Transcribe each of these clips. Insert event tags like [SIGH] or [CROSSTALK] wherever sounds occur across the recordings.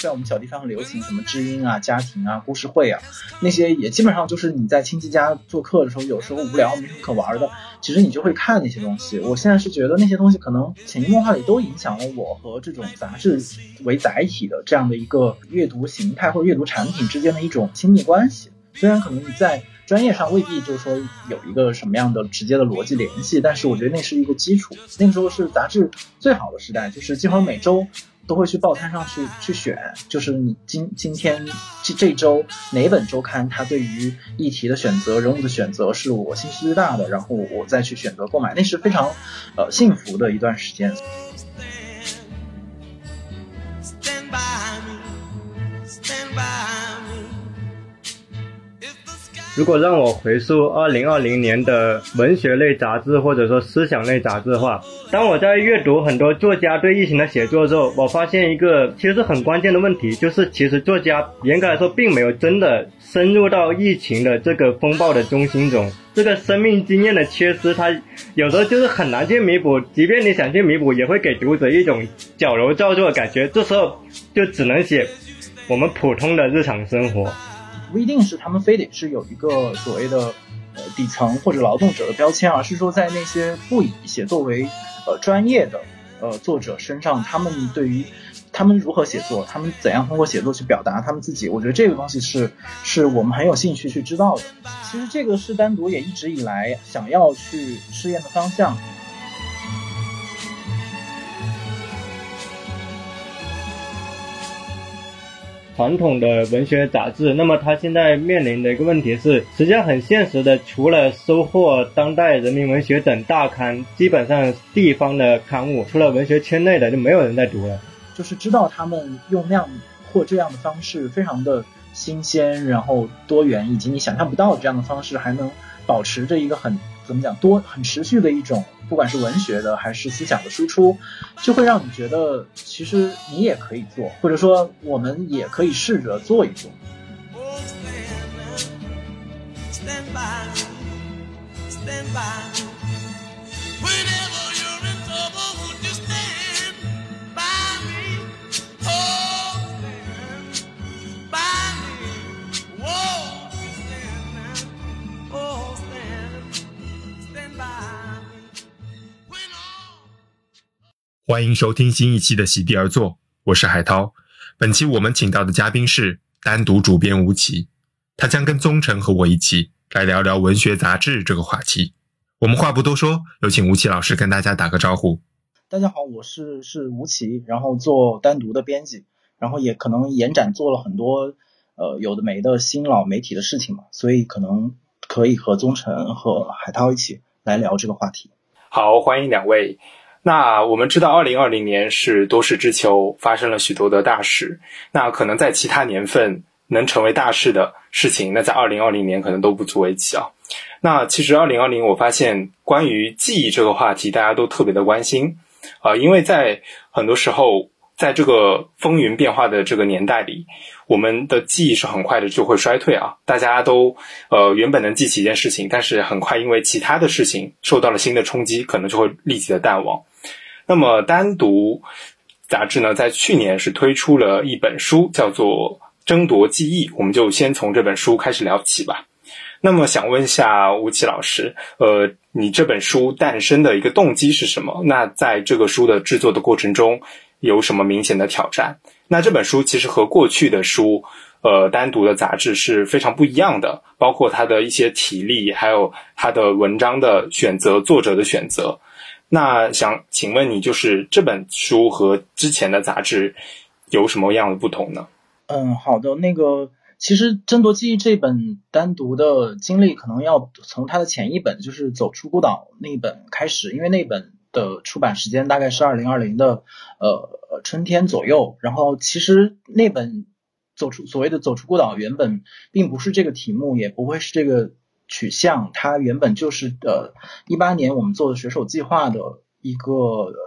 在我们小地方很流行什么知音啊、家庭啊、故事会啊，那些也基本上就是你在亲戚家做客的时候，有时候无聊没什么可玩的，其实你就会看那些东西。我现在是觉得那些东西可能潜移默化里都影响了我和这种杂志为载体的这样的一个阅读形态或者阅读产品之间的一种亲密关系。虽然可能你在专业上未必就是说有一个什么样的直接的逻辑联系，但是我觉得那是一个基础。那个时候是杂志最好的时代，就是几乎每周都会去报摊上去去选，就是你今今天这这周哪本周刊它对于议题的选择、人物的选择是我兴趣最大的，然后我再去选择购买，那是非常呃幸福的一段时间。如果让我回溯二零二零年的文学类杂志或者说思想类杂志的话，当我在阅读很多作家对疫情的写作之后，我发现一个其实很关键的问题，就是其实作家严格来说并没有真的深入到疫情的这个风暴的中心中，这个生命经验的缺失，它有时候就是很难去弥补，即便你想去弥补，也会给读者一种矫揉造作的感觉，这时候就只能写我们普通的日常生活。不一定是他们非得是有一个所谓的呃底层或者劳动者的标签，而是说在那些不以写作为呃专业的呃作者身上，他们对于他们如何写作，他们怎样通过写作去表达他们自己，我觉得这个东西是 [LAUGHS] 是我们很有兴趣去知道的。其实这个是单独也一直以来想要去试验的方向。传统的文学杂志，那么它现在面临的一个问题是，实际上很现实的，除了收获、当代、人民文学等大刊，基本上地方的刊物，除了文学圈内的，就没有人在读了。就是知道他们用那样或这样的方式，非常的新鲜，然后多元，以及你想象不到这样的方式，还能保持着一个很。怎么讲？多很持续的一种，不管是文学的还是思想的输出，就会让你觉得，其实你也可以做，或者说我们也可以试着做一做。欢迎收听新一期的席地而坐，我是海涛。本期我们请到的嘉宾是单独主编吴奇，他将跟宗成和我一起来聊聊文学杂志这个话题。我们话不多说，有请吴奇老师跟大家打个招呼。大家好，我是是吴奇，然后做单独的编辑，然后也可能延展做了很多呃有的没的新老媒体的事情嘛，所以可能可以和宗成和海涛一起来聊这个话题。好，欢迎两位。那我们知道，二零二零年是多事之秋，发生了许多的大事。那可能在其他年份能成为大事的事情，那在二零二零年可能都不足为奇啊。那其实二零二零，我发现关于记忆这个话题，大家都特别的关心啊，因为在很多时候。在这个风云变化的这个年代里，我们的记忆是很快的就会衰退啊！大家都呃原本能记起一件事情，但是很快因为其他的事情受到了新的冲击，可能就会立即的淡忘。那么单独杂志呢，在去年是推出了一本书，叫做《争夺记忆》，我们就先从这本书开始聊起吧。那么想问一下吴奇老师，呃，你这本书诞生的一个动机是什么？那在这个书的制作的过程中，有什么明显的挑战？那这本书其实和过去的书，呃，单独的杂志是非常不一样的，包括它的一些体力，还有它的文章的选择、作者的选择。那想请问你，就是这本书和之前的杂志有什么样的不同呢？嗯，好的，那个其实《争夺记忆》这本单独的经历，可能要从它的前一本，就是《走出孤岛》那本开始，因为那本。的出版时间大概是二零二零的呃春天左右，然后其实那本走出所谓的走出孤岛原本并不是这个题目，也不会是这个取向，它原本就是呃一八年我们做的水手计划的一个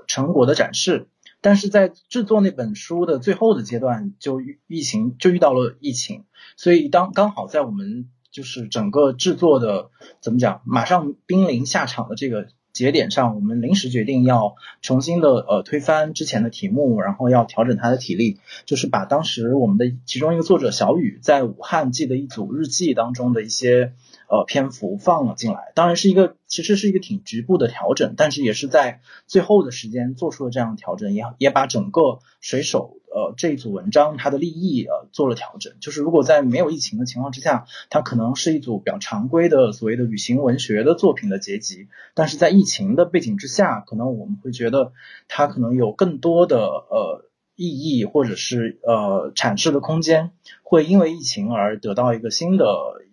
成果的展示，但是在制作那本书的最后的阶段，就疫情就遇到了疫情，所以当刚好在我们就是整个制作的怎么讲，马上濒临下场的这个。节点上，我们临时决定要重新的呃推翻之前的题目，然后要调整他的体力，就是把当时我们的其中一个作者小雨在武汉记的一组日记当中的一些呃篇幅放了进来。当然是一个其实是一个挺局部的调整，但是也是在最后的时间做出了这样的调整，也也把整个水手。呃，这一组文章它的立意呃做了调整，就是如果在没有疫情的情况之下，它可能是一组比较常规的所谓的旅行文学的作品的结集，但是在疫情的背景之下，可能我们会觉得它可能有更多的呃。意义或者是呃阐释的空间，会因为疫情而得到一个新的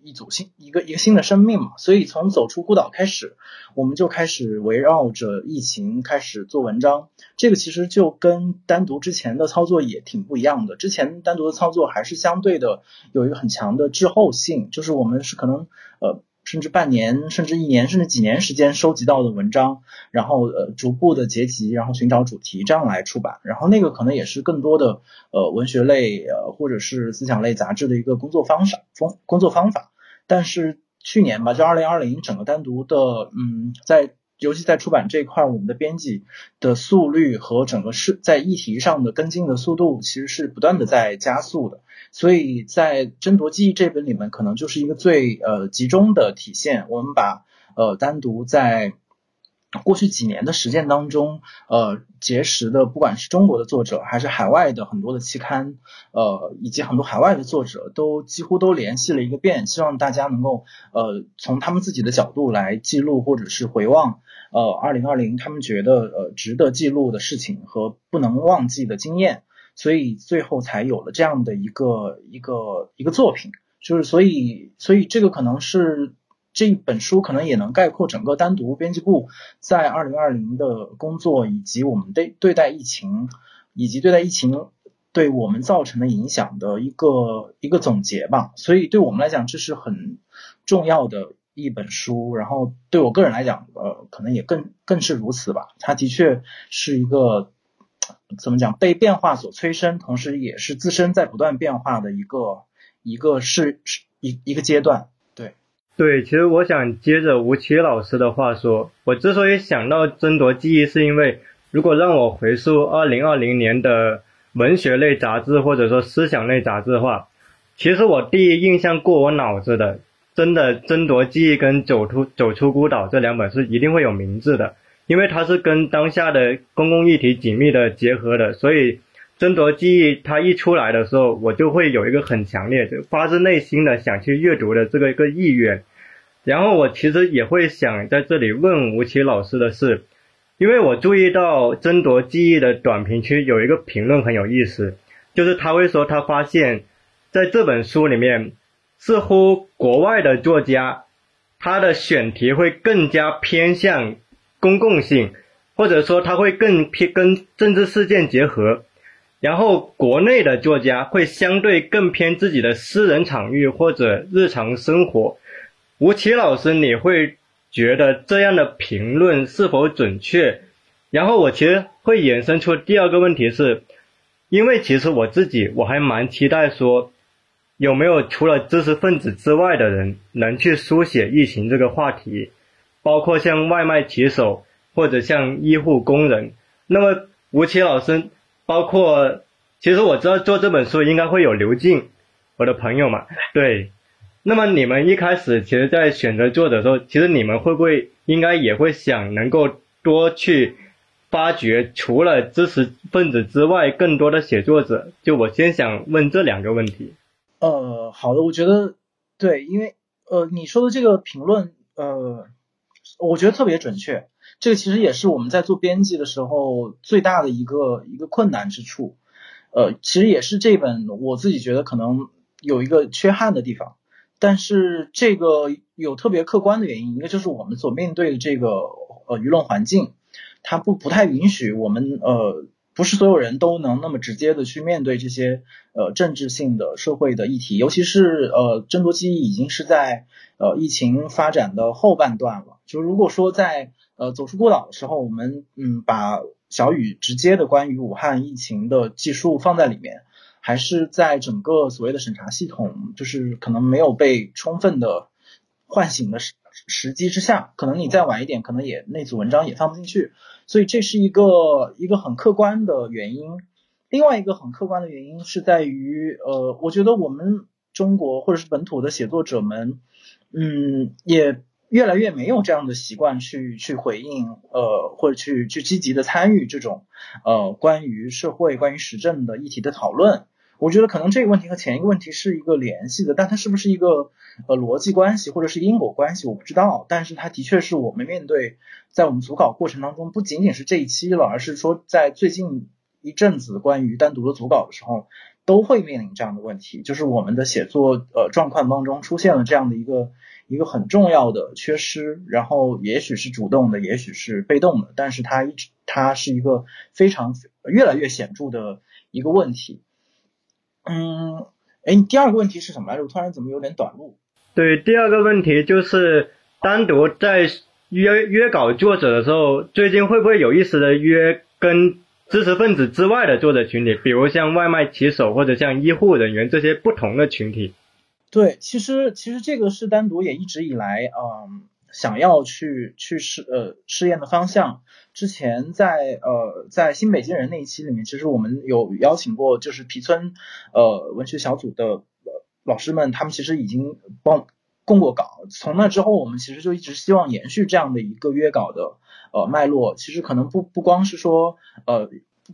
一组新一个一个新的生命嘛？所以从走出孤岛开始，我们就开始围绕着疫情开始做文章。这个其实就跟单独之前的操作也挺不一样的。之前单独的操作还是相对的有一个很强的滞后性，就是我们是可能呃。甚至半年，甚至一年，甚至几年时间收集到的文章，然后呃逐步的结集，然后寻找主题，这样来出版。然后那个可能也是更多的呃文学类呃或者是思想类杂志的一个工作方法工工作方法。但是去年吧，就二零二零整个单独的嗯在。尤其在出版这一块，我们的编辑的速率和整个是在议题上的跟进的速度，其实是不断的在加速的。所以在争夺记忆这本里面，可能就是一个最呃集中的体现。我们把呃单独在。过去几年的实践当中，呃，结识的不管是中国的作者，还是海外的很多的期刊，呃，以及很多海外的作者，都几乎都联系了一个遍，希望大家能够，呃，从他们自己的角度来记录或者是回望，呃，二零二零他们觉得呃值得记录的事情和不能忘记的经验，所以最后才有了这样的一个一个一个作品，就是所以所以这个可能是。这本书可能也能概括整个单独编辑部在二零二零的工作，以及我们对对待疫情，以及对待疫情对我们造成的影响的一个一个总结吧。所以对我们来讲，这是很重要的一本书。然后对我个人来讲，呃，可能也更更是如此吧。它的确是一个怎么讲被变化所催生，同时也是自身在不断变化的一个一个是是一一个阶段。对对，其实我想接着吴奇老师的话说，我之所以想到争夺记忆，是因为如果让我回溯二零二零年的文学类杂志或者说思想类杂志的话，其实我第一印象过我脑子的，真的争夺记忆跟走出走出孤岛这两本是一定会有名字的，因为它是跟当下的公共议题紧密的结合的，所以。争夺记忆，它一出来的时候，我就会有一个很强烈的、发自内心的想去阅读的这个一个意愿。然后我其实也会想在这里问吴奇老师的是，因为我注意到争夺记忆的短评区有一个评论很有意思，就是他会说他发现，在这本书里面，似乎国外的作家他的选题会更加偏向公共性，或者说他会更偏跟政治事件结合。然后，国内的作家会相对更偏自己的私人场域或者日常生活。吴奇老师，你会觉得这样的评论是否准确？然后，我其实会衍生出第二个问题是，因为其实我自己我还蛮期待说，有没有除了知识分子之外的人能去书写疫情这个话题，包括像外卖骑手或者像医护工人。那么，吴奇老师。包括，其实我知道做这本书应该会有刘静，我的朋友嘛。[LAUGHS] 对，那么你们一开始其实，在选择作者的时候，其实你们会不会应该也会想能够多去发掘除了知识分子之外更多的写作者？就我先想问这两个问题。呃，好的，我觉得对，因为呃你说的这个评论，呃，我觉得特别准确。这个其实也是我们在做编辑的时候最大的一个一个困难之处，呃，其实也是这本我自己觉得可能有一个缺憾的地方，但是这个有特别客观的原因，一个就是我们所面对的这个呃舆论环境，它不不太允许我们呃不是所有人都能那么直接的去面对这些呃政治性的社会的议题，尤其是呃争夺记忆已经是在呃疫情发展的后半段了，就如果说在呃，走出孤岛的时候，我们嗯把小雨直接的关于武汉疫情的记述放在里面，还是在整个所谓的审查系统，就是可能没有被充分的唤醒的时时机之下，可能你再晚一点，可能也那组文章也放不进去，所以这是一个一个很客观的原因。另外一个很客观的原因是在于，呃，我觉得我们中国或者是本土的写作者们，嗯，也越来越没有这样的习惯去去回应，呃，或者去去积极的参与这种呃关于社会、关于时政的议题的讨论。我觉得可能这个问题和前一个问题是一个联系的，但它是不是一个呃逻辑关系或者是因果关系，我不知道。但是它的确是我们面对在我们组稿过程当中，不仅仅是这一期了，而是说在最近一阵子关于单独的组稿的时候，都会面临这样的问题，就是我们的写作呃状况当中出现了这样的一个一个很重要的缺失，然后也许是主动的，也许是被动的，但是它一直它是一个非常越来越显著的一个问题。嗯，哎，你第二个问题是什么来着？我突然怎么有点短路？对，第二个问题就是单独在约约稿作者的时候，最近会不会有意识的约跟知识分子之外的作者群体，比如像外卖骑手或者像医护人员这些不同的群体？对，其实其实这个是单独也一直以来，嗯。想要去去试呃试验的方向，之前在呃在新北京人那一期里面，其实我们有邀请过，就是皮村呃文学小组的老师们，他们其实已经帮供过稿。从那之后，我们其实就一直希望延续这样的一个约稿的呃脉络。其实可能不不光是说呃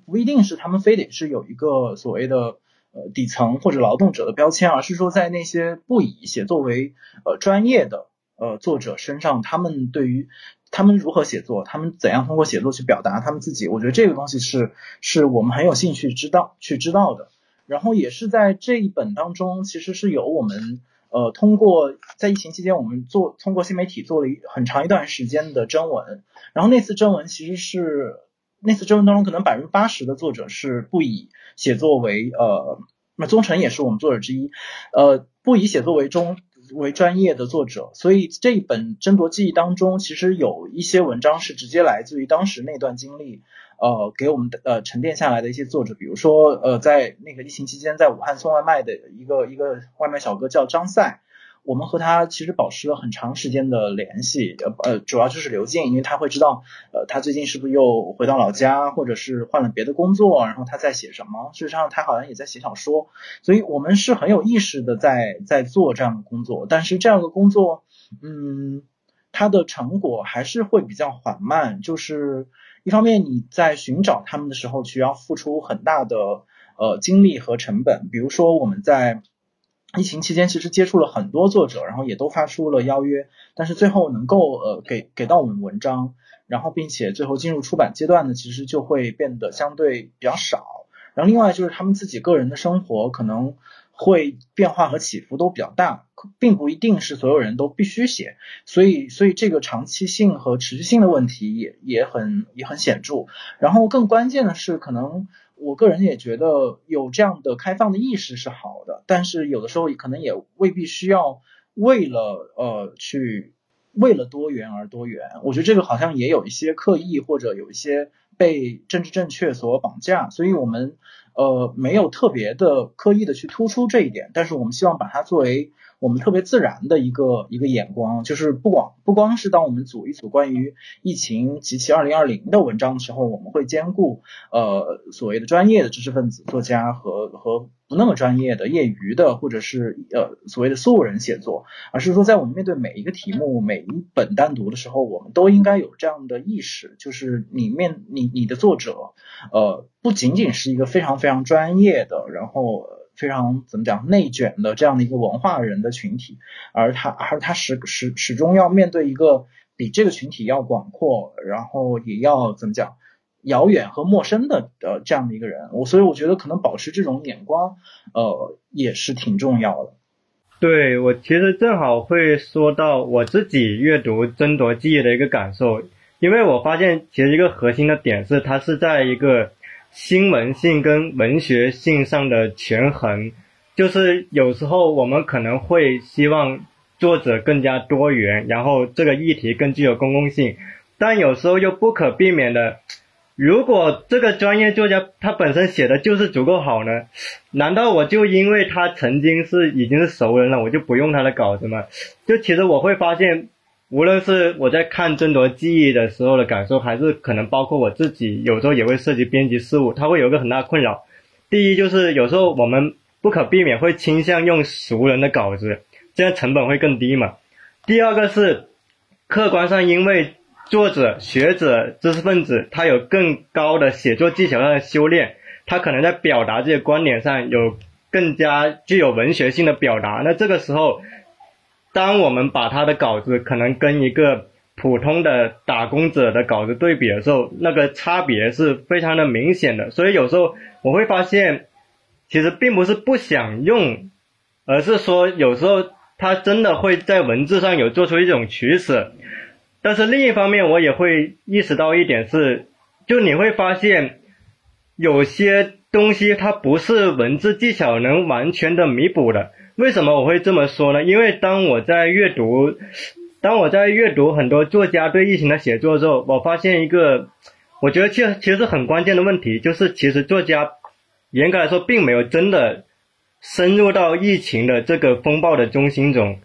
不一定是他们非得是有一个所谓的呃底层或者劳动者的标签，而是说在那些不以写作为呃专业的。呃，作者身上，他们对于他们如何写作，他们怎样通过写作去表达他们自己，我觉得这个东西是是我们很有兴趣知道去知道的。然后也是在这一本当中，其实是有我们呃通过在疫情期间，我们做通过新媒体做了一很长一段时间的征文。然后那次征文其实是那次征文当中，可能百分之八十的作者是不以写作为呃，那宗成也是我们作者之一，呃，不以写作为中。为专业的作者，所以这一本争夺记忆当中，其实有一些文章是直接来自于当时那段经历，呃，给我们的呃沉淀下来的一些作者，比如说呃，在那个疫情期间在武汉送外卖的一个一个外卖小哥叫张赛。我们和他其实保持了很长时间的联系，呃呃，主要就是刘静，因为他会知道，呃，他最近是不是又回到老家，或者是换了别的工作，然后他在写什么？事实上，他好像也在写小说，所以我们是很有意识的在在做这样的工作。但是这样的工作，嗯，它的成果还是会比较缓慢。就是一方面你在寻找他们的时候，需要付出很大的呃精力和成本。比如说我们在。疫情期间，其实接触了很多作者，然后也都发出了邀约，但是最后能够呃给给到我们文章，然后并且最后进入出版阶段呢，其实就会变得相对比较少。然后另外就是他们自己个人的生活可能会变化和起伏都比较大，并不一定是所有人都必须写，所以所以这个长期性和持续性的问题也也很也很显著。然后更关键的是可能。我个人也觉得有这样的开放的意识是好的，但是有的时候可能也未必需要为了呃去为了多元而多元。我觉得这个好像也有一些刻意或者有一些被政治正确所绑架，所以我们呃没有特别的刻意的去突出这一点，但是我们希望把它作为。我们特别自然的一个一个眼光，就是不光不光是当我们组一组关于疫情及其二零二零的文章的时候，我们会兼顾呃所谓的专业的知识分子作家和和不那么专业的业余的或者是呃所谓的素人写作，而是说在我们面对每一个题目每一本单独的时候，我们都应该有这样的意识，就是你面你你的作者呃不仅仅是一个非常非常专业的，然后。非常怎么讲内卷的这样的一个文化人的群体，而他而他始始始终要面对一个比这个群体要广阔，然后也要怎么讲遥远和陌生的呃这样的一个人，我所以我觉得可能保持这种眼光呃也是挺重要的。对我其实正好会说到我自己阅读争夺记忆的一个感受，因为我发现其实一个核心的点是它是在一个。新闻性跟文学性上的权衡，就是有时候我们可能会希望作者更加多元，然后这个议题更具有公共性，但有时候又不可避免的，如果这个专业作家他本身写的就是足够好呢？难道我就因为他曾经是已经是熟人了，我就不用他的稿子吗？就其实我会发现，无论是我在看《争夺记忆》的时候的感受，还是可能包括我自己有时候也会涉及编辑事务，它会有一个很大的困扰。第一就是有时候我们不可避免会倾向用熟人的稿子，这样成本会更低嘛。第二个是客观上因为作者、学者、知识分子他有更高的写作技巧上的修炼，他可能在表达这些观点上有更加具有文学性的表达。那这个时候。当我们把他的稿子可能跟一个普通的打工者的稿子对比的时候，那个差别是非常的明显的。所以有时候我会发现，其实并不是不想用，而是说有时候他真的会在文字上有做出一种取舍。但是另一方面，我也会意识到一点是，就你会发现有些东西它不是文字技巧能完全的弥补的。为什么我会这么说呢？因为当我在阅读，当我在阅读很多作家对疫情的写作之后，我发现一个，我觉得其实其实很关键的问题，就是其实作家严格来说并没有真的深入到疫情的这个风暴的中心中。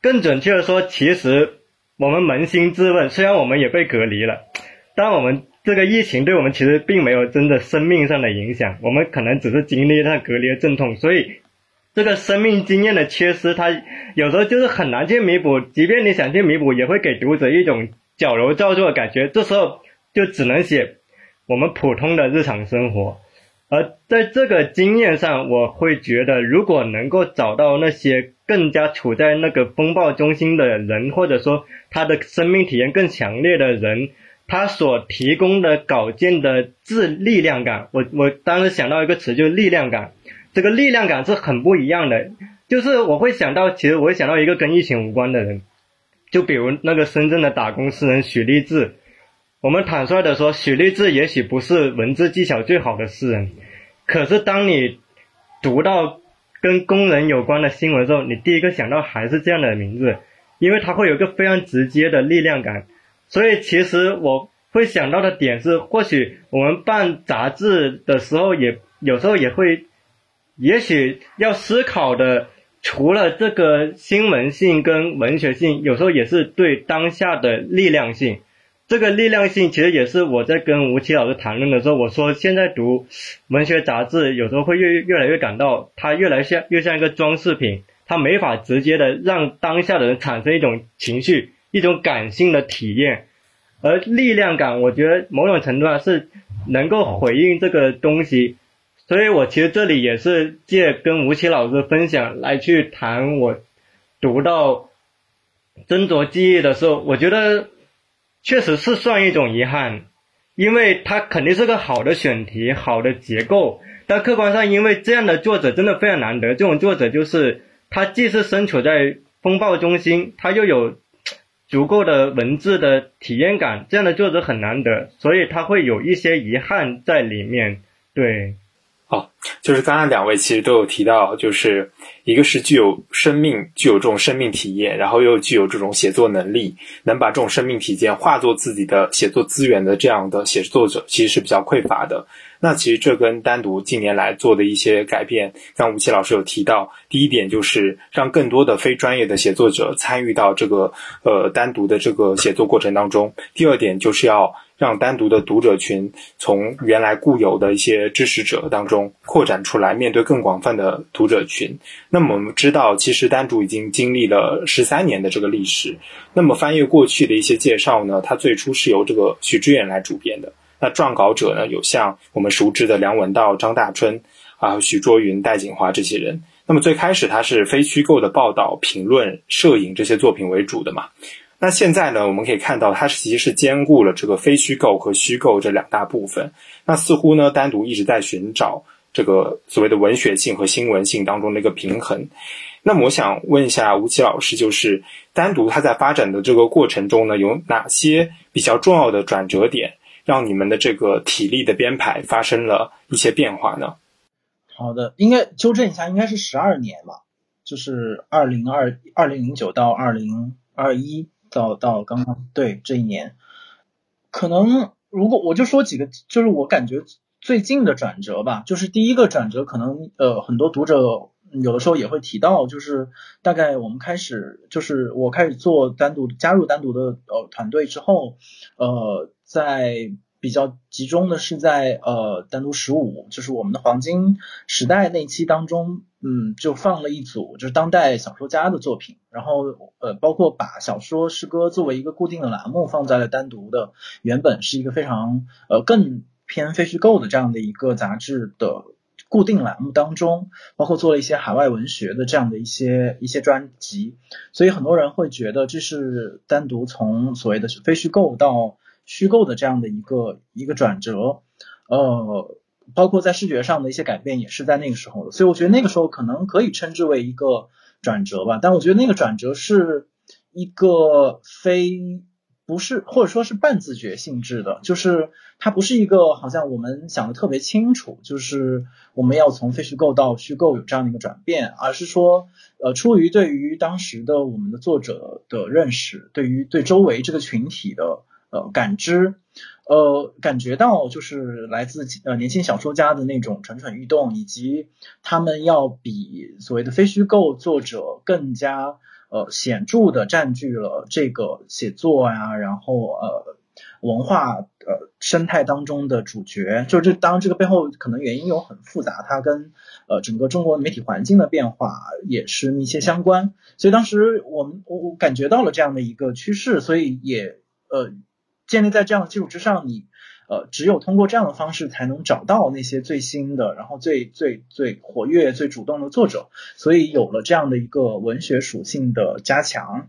更准确的说，其实我们扪心自问，虽然我们也被隔离了，但我们这个疫情对我们其实并没有真的生命上的影响，我们可能只是经历了隔离的阵痛，所以。这个生命经验的缺失，它有时候就是很难去弥补。即便你想去弥补，也会给读者一种矫揉造作的感觉。这时候就只能写我们普通的日常生活。而在这个经验上，我会觉得，如果能够找到那些更加处在那个风暴中心的人，或者说他的生命体验更强烈的人，他所提供的稿件的质力量感，我我当时想到一个词，就是力量感。这个力量感是很不一样的，就是我会想到，其实我会想到一个跟疫情无关的人，就比如那个深圳的打工诗人许立志。我们坦率的说，许立志也许不是文字技巧最好的诗人，可是当你读到跟工人有关的新闻时候，你第一个想到还是这样的名字，因为他会有一个非常直接的力量感。所以其实我会想到的点是，或许我们办杂志的时候，也有时候也会。也许要思考的，除了这个新闻性跟文学性，有时候也是对当下的力量性。这个力量性其实也是我在跟吴奇老师谈论的时候，我说现在读文学杂志，有时候会越越来越感到它越来像越像一个装饰品，它没法直接的让当下的人产生一种情绪、一种感性的体验。而力量感，我觉得某种程度上是能够回应这个东西。所以我其实这里也是借跟吴奇老师分享来去谈我读到斟酌记忆的时候，我觉得确实是算一种遗憾，因为它肯定是个好的选题、好的结构，但客观上因为这样的作者真的非常难得，这种作者就是他既是身处在风暴中心，他又有足够的文字的体验感，这样的作者很难得，所以他会有一些遗憾在里面，对。哦，就是刚刚两位其实都有提到，就是一个是具有生命、具有这种生命体验，然后又具有这种写作能力，能把这种生命体验化作自己的写作资源的这样的写作者，其实是比较匮乏的。那其实这跟单独近年来做的一些改变，刚吴奇老师有提到，第一点就是让更多的非专业的写作者参与到这个呃单独的这个写作过程当中。第二点就是要让单独的读者群从原来固有的一些支持者当中扩展出来，面对更广泛的读者群。那么我们知道，其实单独已经经历了十三年的这个历史。那么翻阅过去的一些介绍呢，它最初是由这个许知远来主编的。那撰稿者呢，有像我们熟知的梁文道、张大春啊、许卓云、戴锦华这些人。那么最开始他是非虚构的报道、评论、摄影这些作品为主的嘛。那现在呢，我们可以看到，它其实是兼顾了这个非虚构和虚构这两大部分。那似乎呢，单独一直在寻找这个所谓的文学性和新闻性当中的一个平衡。那么我想问一下吴奇老师，就是单独它在发展的这个过程中呢，有哪些比较重要的转折点？让你们的这个体力的编排发生了一些变化呢？好的，应该纠正一下，应该是十二年嘛，就是二零二二零零九到二零二一到到刚刚对这一年，可能如果我就说几个，就是我感觉最近的转折吧，就是第一个转折，可能呃很多读者有的时候也会提到，就是大概我们开始，就是我开始做单独加入单独的呃团队之后，呃，在比较集中的是在呃单独十五，就是我们的黄金时代那期当中，嗯，就放了一组就是当代小说家的作品，然后呃包括把小说诗歌作为一个固定的栏目放在了单独的原本是一个非常呃更偏非虚构的这样的一个杂志的。固定栏目当中，包括做了一些海外文学的这样的一些一些专辑，所以很多人会觉得这是单独从所谓的非虚构到虚构的这样的一个一个转折，呃，包括在视觉上的一些改变也是在那个时候的，所以我觉得那个时候可能可以称之为一个转折吧，但我觉得那个转折是一个非。不是，或者说是半自觉性质的，就是它不是一个好像我们想的特别清楚，就是我们要从非虚构到虚构有这样的一个转变，而是说，呃，出于对于当时的我们的作者的认识，对于对周围这个群体的呃感知，呃，感觉到就是来自呃年轻小说家的那种蠢蠢欲动，以及他们要比所谓的非虚构作者更加。呃，显著的占据了这个写作呀，然后呃文化呃生态当中的主角，就这当然这个背后可能原因有很复杂，它跟呃整个中国媒体环境的变化也是密切相关，所以当时我们我我感觉到了这样的一个趋势，所以也呃建立在这样的基础之上，你。呃，只有通过这样的方式，才能找到那些最新的，然后最最最活跃、最主动的作者。所以有了这样的一个文学属性的加强。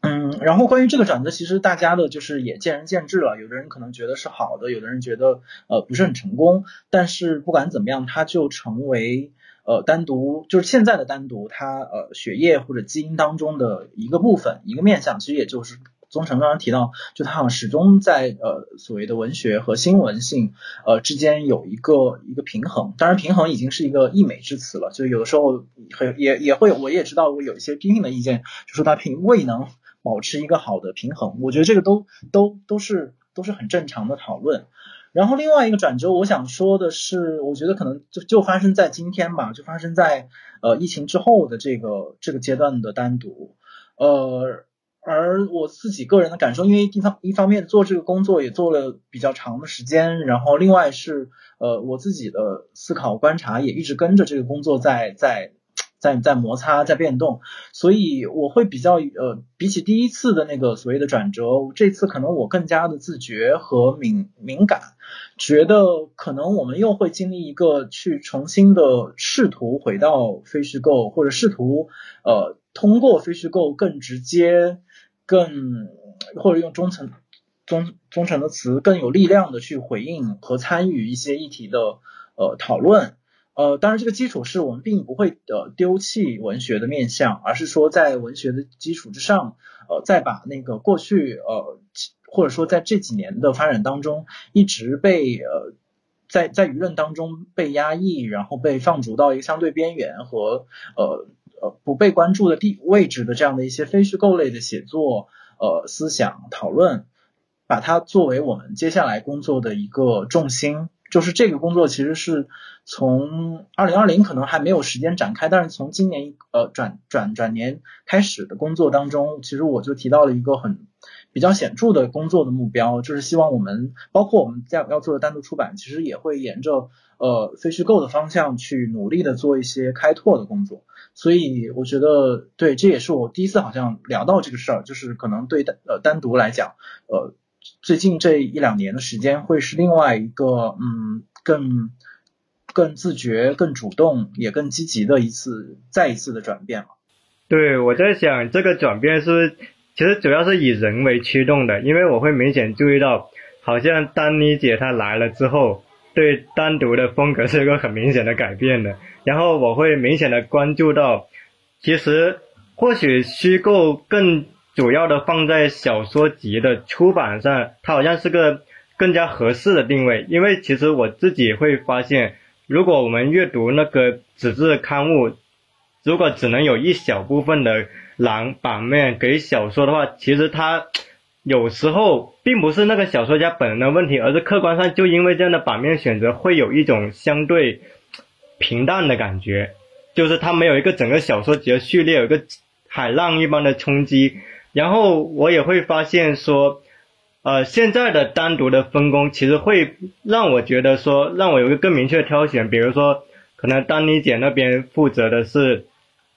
嗯，然后关于这个转折，其实大家的就是也见仁见智了。有的人可能觉得是好的，有的人觉得呃不是很成功。但是不管怎么样，它就成为呃单独就是现在的单独，它呃血液或者基因当中的一个部分、一个面相，其实也就是。宗成刚刚提到，就他好像始终在呃所谓的文学和新闻性呃之间有一个一个平衡，当然平衡已经是一个溢美之词了，就有的时候很也也会我也知道我有一些批评的意见，就说他平未能保持一个好的平衡，我觉得这个都都都是都是很正常的讨论。然后另外一个转折，我想说的是，我觉得可能就就发生在今天吧，就发生在呃疫情之后的这个这个阶段的单独呃。而我自己个人的感受，因为一方一方面做这个工作也做了比较长的时间，然后另外是呃我自己的思考观察也一直跟着这个工作在在在在摩擦在变动，所以我会比较呃比起第一次的那个所谓的转折，这次可能我更加的自觉和敏敏感，觉得可能我们又会经历一个去重新的试图回到非虚构，或者试图呃通过非虚构更直接。更或者用忠诚忠忠诚的词更有力量的去回应和参与一些议题的呃讨论，呃，当然这个基础是我们并不会呃丢弃文学的面向，而是说在文学的基础之上，呃，再把那个过去呃或者说在这几年的发展当中一直被呃在在舆论当中被压抑，然后被放逐到一个相对边缘和呃。呃，不被关注的地位置的这样的一些非虚构类的写作，呃，思想讨论，把它作为我们接下来工作的一个重心。就是这个工作其实是从二零二零可能还没有时间展开，但是从今年呃转转转年开始的工作当中，其实我就提到了一个很比较显著的工作的目标，就是希望我们包括我们在要做的单独出版，其实也会沿着呃非虚构的方向去努力的做一些开拓的工作。所以我觉得对，这也是我第一次好像聊到这个事儿，就是可能对单呃单独来讲，呃。最近这一两年的时间，会是另外一个嗯更更自觉、更主动、也更积极的一次再一次的转变了。对，我在想这个转变是其实主要是以人为驱动的，因为我会明显注意到，好像丹妮姐她来了之后，对单独的风格是一个很明显的改变的。然后我会明显的关注到，其实或许虚构更。主要的放在小说集的出版上，它好像是个更加合适的定位。因为其实我自己会发现，如果我们阅读那个纸质刊物，如果只能有一小部分的栏版面给小说的话，其实它有时候并不是那个小说家本人的问题，而是客观上就因为这样的版面选择会有一种相对平淡的感觉。就是它没有一个整个小说集的序列，有一个海浪一般的冲击。然后我也会发现说，呃，现在的单独的分工其实会让我觉得说，让我有一个更明确的挑选。比如说，可能丹妮姐那边负责的是，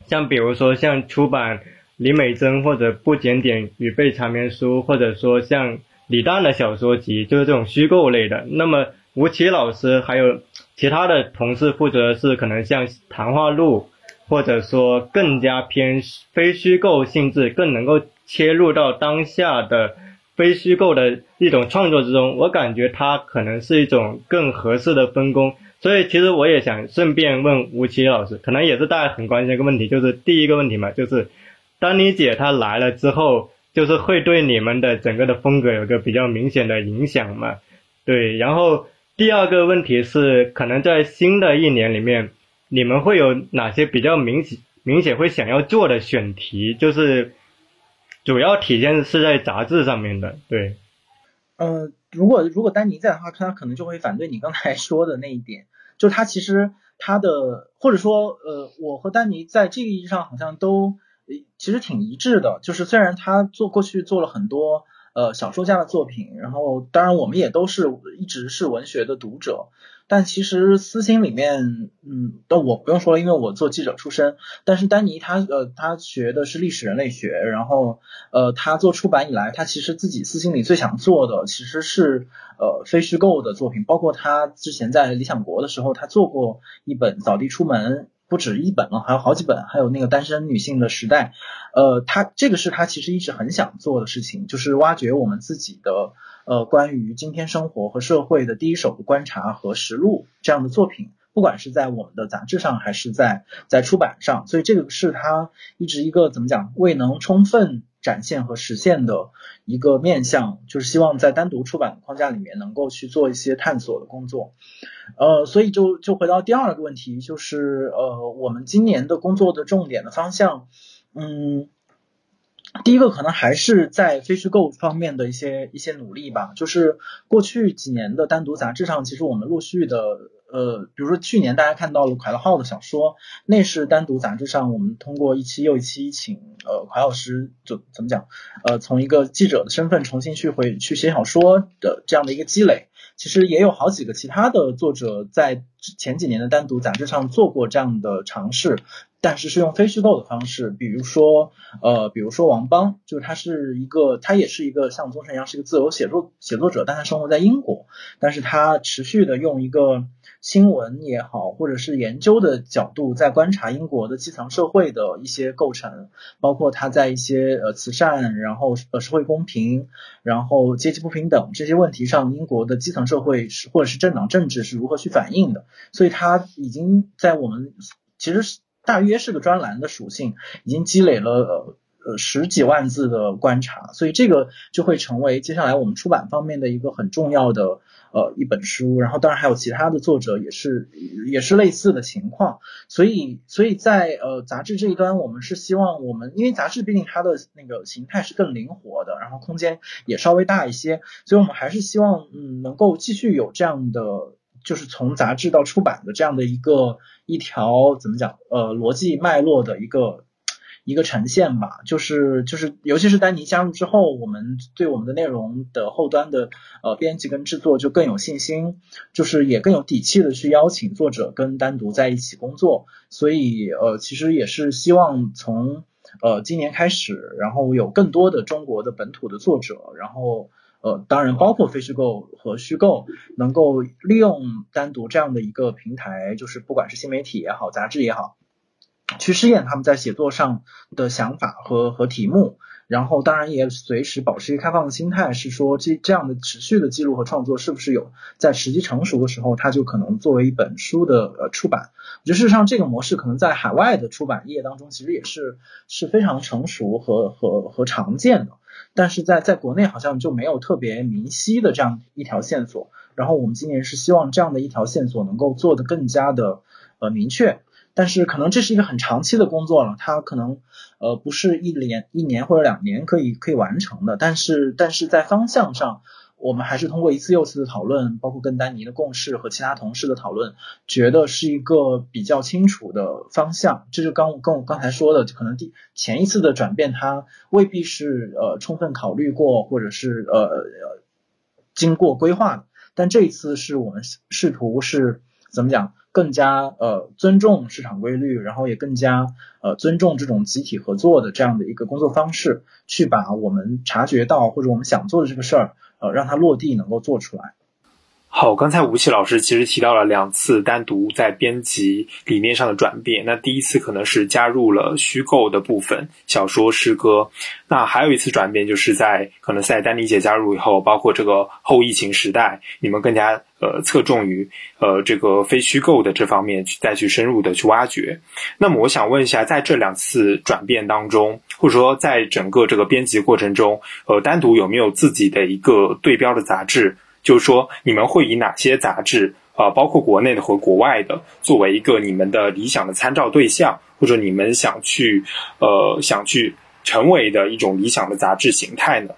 像比如说像出版李美珍或者不检点与被缠绵书，或者说像李诞的小说集，就是这种虚构类的。那么吴奇老师还有其他的同事负责的是可能像谈话录，或者说更加偏非虚构性质，更能够。切入到当下的非虚构的一种创作之中，我感觉它可能是一种更合适的分工。所以其实我也想顺便问吴奇老师，可能也是大家很关心一个问题，就是第一个问题嘛，就是当你姐她来了之后，就是会对你们的整个的风格有个比较明显的影响嘛？对。然后第二个问题是，可能在新的一年里面，你们会有哪些比较明显明显会想要做的选题？就是。主要体现是在杂志上面的，对。呃，如果如果丹尼在的话，他可能就会反对你刚才说的那一点，就他其实他的或者说呃，我和丹尼在这个意义上好像都其实挺一致的，就是虽然他做过去做了很多呃小说家的作品，然后当然我们也都是一直是文学的读者。但其实私心里面，嗯，但我不用说了，因为我做记者出身。但是丹尼他呃，他学的是历史人类学，然后呃，他做出版以来，他其实自己私心里最想做的其实是呃非虚构的作品，包括他之前在理想国的时候，他做过一本《扫地出门》，不止一本了，还有好几本，还有那个单身女性的时代，呃，他这个是他其实一直很想做的事情，就是挖掘我们自己的。呃，关于今天生活和社会的第一手的观察和实录这样的作品，不管是在我们的杂志上，还是在在出版上，所以这个是他一直一个怎么讲未能充分展现和实现的一个面向，就是希望在单独出版的框架里面能够去做一些探索的工作。呃，所以就就回到第二个问题，就是呃，我们今年的工作的重点的方向，嗯。第一个可能还是在非虚构方面的一些一些努力吧，就是过去几年的单独杂志上，其实我们陆续的，呃，比如说去年大家看到了蒯乐号的小说，那是单独杂志上我们通过一期又一期请呃蒯老师就怎么讲，呃，从一个记者的身份重新去回去写小说的这样的一个积累。其实也有好几个其他的作者在前几年的单独杂志上做过这样的尝试，但是是用非虚构的方式，比如说呃，比如说王邦，就是他是一个，他也是一个像宗盛一样是一个自由写作写作者，但他生活在英国，但是他持续的用一个。新闻也好，或者是研究的角度，在观察英国的基层社会的一些构成，包括他在一些呃慈善，然后呃社会公平，然后阶级不平等这些问题上，英国的基层社会是或者是政党政治是如何去反映的。所以他已经在我们其实是大约是个专栏的属性，已经积累了呃。呃，十几万字的观察，所以这个就会成为接下来我们出版方面的一个很重要的呃一本书。然后，当然还有其他的作者也是也是类似的情况。所以，所以在呃杂志这一端，我们是希望我们，因为杂志毕竟它的那个形态是更灵活的，然后空间也稍微大一些，所以我们还是希望嗯能够继续有这样的，就是从杂志到出版的这样的一个一条怎么讲呃逻辑脉络的一个。一个呈现吧，就是就是，尤其是丹尼加入之后，我们对我们的内容的后端的呃编辑跟制作就更有信心，就是也更有底气的去邀请作者跟单独在一起工作。所以呃，其实也是希望从呃今年开始，然后有更多的中国的本土的作者，然后呃当然包括非虚构和虚构，能够利用单独这样的一个平台，就是不管是新媒体也好，杂志也好。去试验他们在写作上的想法和和题目，然后当然也随时保持一个开放的心态，是说这这样的持续的记录和创作是不是有在时机成熟的时候，它就可能作为一本书的呃出版。我觉得事实上这个模式可能在海外的出版业当中其实也是是非常成熟和和和常见的，但是在在国内好像就没有特别明晰的这样一条线索。然后我们今年是希望这样的一条线索能够做得更加的呃明确。但是可能这是一个很长期的工作了，它可能呃不是一年一年或者两年可以可以完成的。但是但是在方向上，我们还是通过一次又一次的讨论，包括跟丹尼的共识和其他同事的讨论，觉得是一个比较清楚的方向。这就刚跟我刚才说的，可能第前一次的转变，它未必是呃充分考虑过，或者是呃呃经过规划的。但这一次是我们试图是怎么讲，更加呃尊重市场规律，然后也更加呃尊重这种集体合作的这样的一个工作方式，去把我们察觉到或者我们想做的这个事儿。呃，让它落地能够做出来。好，刚才吴奇老师其实提到了两次单独在编辑理念上的转变。那第一次可能是加入了虚构的部分，小说、诗歌。那还有一次转变，就是在可能在丹妮姐加入以后，包括这个后疫情时代，你们更加呃侧重于呃这个非虚构的这方面去再去深入的去挖掘。那么我想问一下，在这两次转变当中，或者说在整个这个编辑过程中，呃，单独有没有自己的一个对标的杂志？就是说，你们会以哪些杂志啊，包括国内的和国外的，作为一个你们的理想的参照对象，或者你们想去呃想去成为的一种理想的杂志形态呢？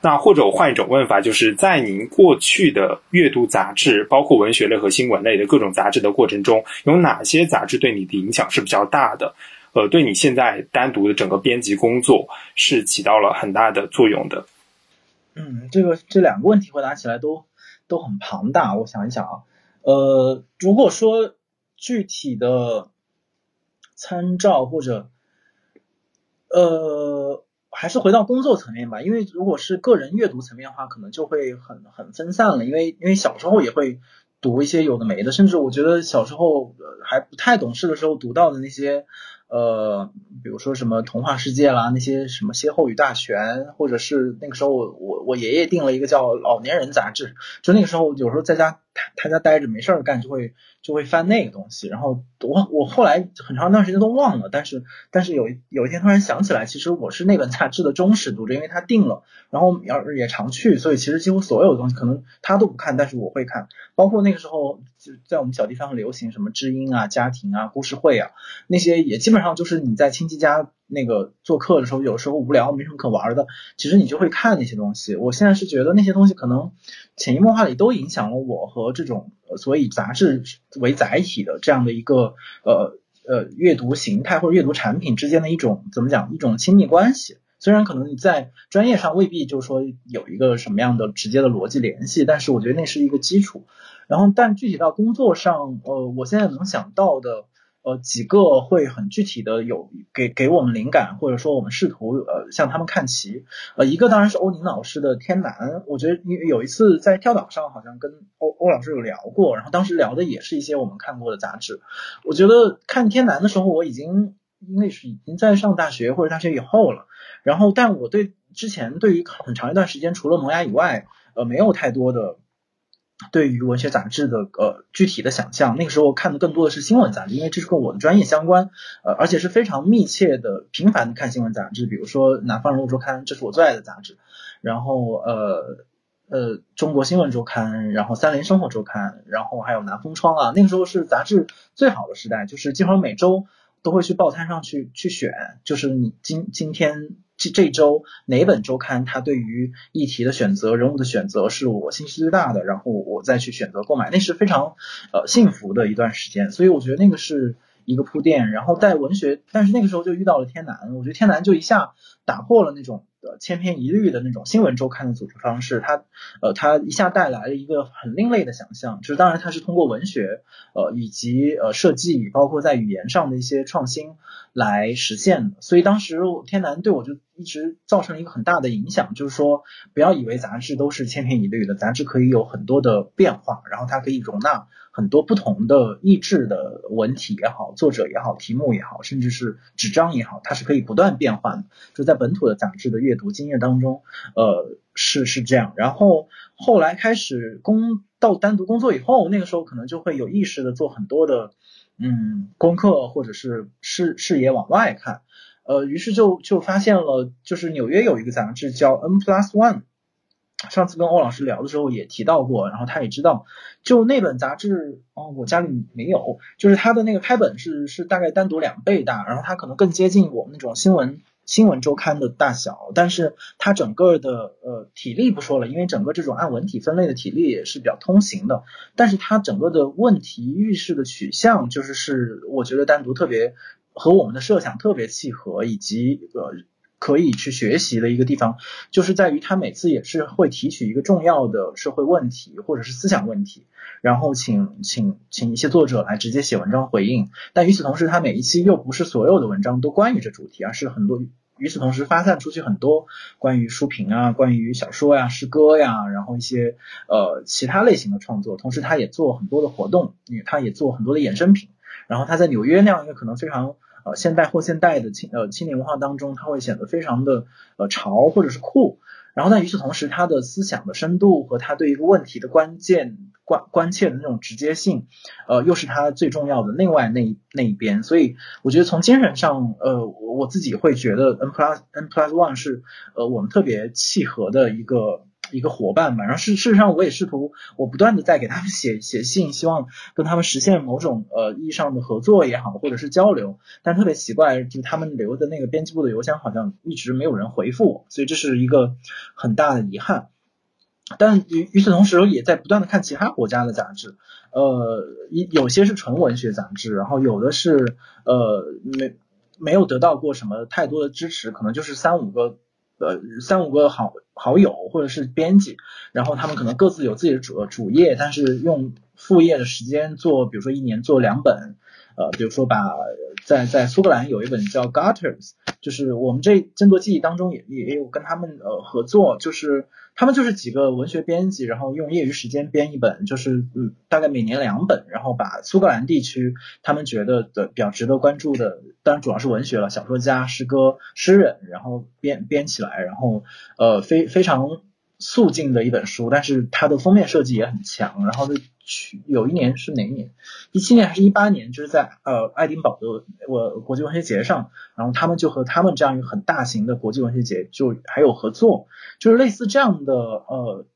那或者我换一种问法，就是在您过去的阅读杂志，包括文学类和新闻类的各种杂志的过程中，有哪些杂志对你的影响是比较大的？呃，对你现在单独的整个编辑工作是起到了很大的作用的？嗯，这个这两个问题回答起来都。都很庞大，我想一想啊，呃，如果说具体的参照或者，呃，还是回到工作层面吧，因为如果是个人阅读层面的话，可能就会很很分散了，因为因为小时候也会读一些有的没的，甚至我觉得小时候还不太懂事的时候读到的那些。呃，比如说什么童话世界啦，那些什么歇后语大全，或者是那个时候我我我爷爷订了一个叫老年人杂志，就那个时候有时候在家他他家待着没事儿干，就会就会翻那个东西。然后我我后来很长一段时间都忘了，但是但是有有一天突然想起来，其实我是那本杂志的忠实读者，因为他订了，然后也也常去，所以其实几乎所有的东西可能他都不看，但是我会看，包括那个时候就在我们小地方流行什么知音啊、家庭啊、故事会啊那些也基本。上就是你在亲戚家那个做客的时候，有时候无聊没什么可玩的，其实你就会看那些东西。我现在是觉得那些东西可能潜移默化里都影响了我和这种所以杂志为载体的这样的一个呃呃阅读形态或者阅读产品之间的一种怎么讲一种亲密关系。虽然可能你在专业上未必就是说有一个什么样的直接的逻辑联系，但是我觉得那是一个基础。然后但具体到工作上，呃，我现在能想到的。呃，几个会很具体的有给给我们灵感，或者说我们试图呃向他们看齐。呃，一个当然是欧宁老师的《天蓝》，我觉得因为有一次在跳岛上好像跟欧欧老师有聊过，然后当时聊的也是一些我们看过的杂志。我觉得看《天蓝》的时候，我已经因为是已经在上大学或者大学以后了，然后但我对之前对于很长一段时间除了萌芽以外，呃，没有太多的。对于文学杂志的呃具体的想象，那个时候看的更多的是新闻杂志，因为这是跟我的专业相关，呃，而且是非常密切的、频繁的看新闻杂志，比如说《南方人物周刊》，这是我最爱的杂志，然后呃呃《中国新闻周刊》，然后《三联生活周刊》，然后还有《南风窗》啊，那个时候是杂志最好的时代，就是几乎每周都会去报摊上去去选，就是你今今天。这这周哪本周刊它对于议题的选择、人物的选择是我兴趣最大的，然后我再去选择购买，那是非常呃幸福的一段时间。所以我觉得那个是一个铺垫。然后在文学，但是那个时候就遇到了天南，我觉得天南就一下打破了那种呃千篇一律的那种新闻周刊的组织方式，它呃它一下带来了一个很另类的想象。就是当然它是通过文学呃以及呃设计，包括在语言上的一些创新来实现的。所以当时天南对我就。一直造成了一个很大的影响，就是说，不要以为杂志都是千篇一律的，杂志可以有很多的变化，然后它可以容纳很多不同的意志的文体也好，作者也好，题目也好，甚至是纸张也好，它是可以不断变换的。就在本土的杂志的阅读经验当中，呃，是是这样。然后后来开始工到单独工作以后，那个时候可能就会有意识的做很多的嗯功课，或者是视视野往外看。呃，于是就就发现了，就是纽约有一个杂志叫 N Plus One，上次跟欧老师聊的时候也提到过，然后他也知道，就那本杂志哦，我家里没有，就是它的那个开本是是大概单独两倍大，然后它可能更接近我们那种新闻新闻周刊的大小，但是它整个的呃体力不说了，因为整个这种按文体分类的体力也是比较通行的，但是它整个的问题预示的取向，就是是我觉得单独特别和我们的设想特别契合，以及呃。可以去学习的一个地方，就是在于他每次也是会提取一个重要的社会问题或者是思想问题，然后请请请一些作者来直接写文章回应。但与此同时，他每一期又不是所有的文章都关于这主题，而是很多与此同时发散出去很多关于书评啊、关于小说呀、诗歌呀，然后一些呃其他类型的创作。同时，他也做很多的活动，也他也做很多的衍生品。然后他在纽约那样一个可能非常。现代或现代的青呃青年文化当中，它会显得非常的呃潮或者是酷。然后但，与此同时，他的思想的深度和他对一个问题的关键关关切的那种直接性，呃，又是他最重要的另外那那一边。所以，我觉得从精神上，呃，我自己会觉得 N plus N plus one 是呃我们特别契合的一个。一个伙伴嘛，然后事事实上我也试图，我不断的在给他们写写信，希望跟他们实现某种呃意义上的合作也好，或者是交流，但特别奇怪，就他们留的那个编辑部的邮箱好像一直没有人回复我，所以这是一个很大的遗憾。但与与此同时，也在不断的看其他国家的杂志，呃，一有些是纯文学杂志，然后有的是呃没没有得到过什么太多的支持，可能就是三五个。呃，三五个好好友或者是编辑，然后他们可能各自有自己的主主业，但是用副业的时间做，比如说一年做两本，呃，比如说把在在苏格兰有一本叫 Gutters，就是我们这争夺记忆当中也也有跟他们呃合作，就是。他们就是几个文学编辑，然后用业余时间编一本，就是嗯，大概每年两本，然后把苏格兰地区他们觉得的比较值得关注的，当然主要是文学了，小说家、诗歌、诗人，然后编编起来，然后呃非非常。速进的一本书，但是它的封面设计也很强。然后去有一年是哪一年？一七年还是一八年？就是在呃爱丁堡的我国际文学节上，然后他们就和他们这样一个很大型的国际文学节就还有合作，就是类似这样的呃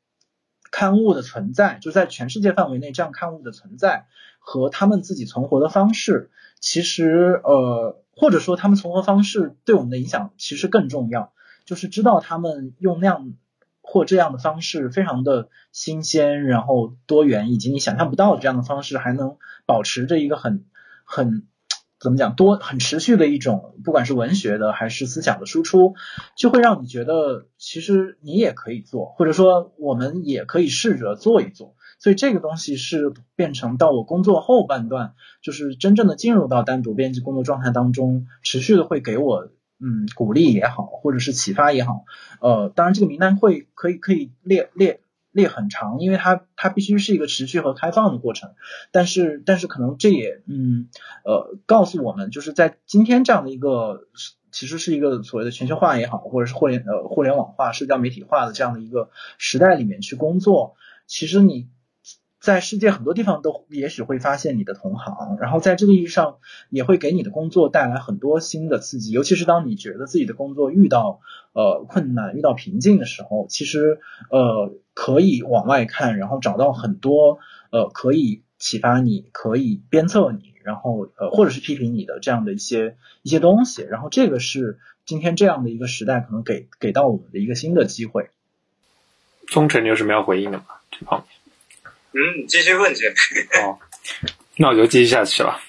刊物的存在，就在全世界范围内这样刊物的存在和他们自己存活的方式，其实呃或者说他们存活方式对我们的影响其实更重要，就是知道他们用那样。或这样的方式非常的新鲜，然后多元，以及你想象不到这样的方式还能保持着一个很很怎么讲多很持续的一种，不管是文学的还是思想的输出，就会让你觉得其实你也可以做，或者说我们也可以试着做一做。所以这个东西是变成到我工作后半段，就是真正的进入到单独编辑工作状态当中，持续的会给我。嗯，鼓励也好，或者是启发也好，呃，当然这个名单会可以可以列列列很长，因为它它必须是一个持续和开放的过程。但是但是可能这也嗯呃告诉我们，就是在今天这样的一个其实是一个所谓的全球化也好，或者是互联呃互联网化、社交媒体化的这样的一个时代里面去工作，其实你。在世界很多地方都也许会发现你的同行，然后在这个意义上也会给你的工作带来很多新的刺激，尤其是当你觉得自己的工作遇到呃困难、遇到瓶颈的时候，其实呃可以往外看，然后找到很多呃可以启发你、可以鞭策你，然后呃或者是批评你的这样的一些一些东西，然后这个是今天这样的一个时代可能给给到我们的一个新的机会。忠诚，你有什么要回应的吗？这方面？嗯，继续问去。[LAUGHS] 哦，那我就继续下去了。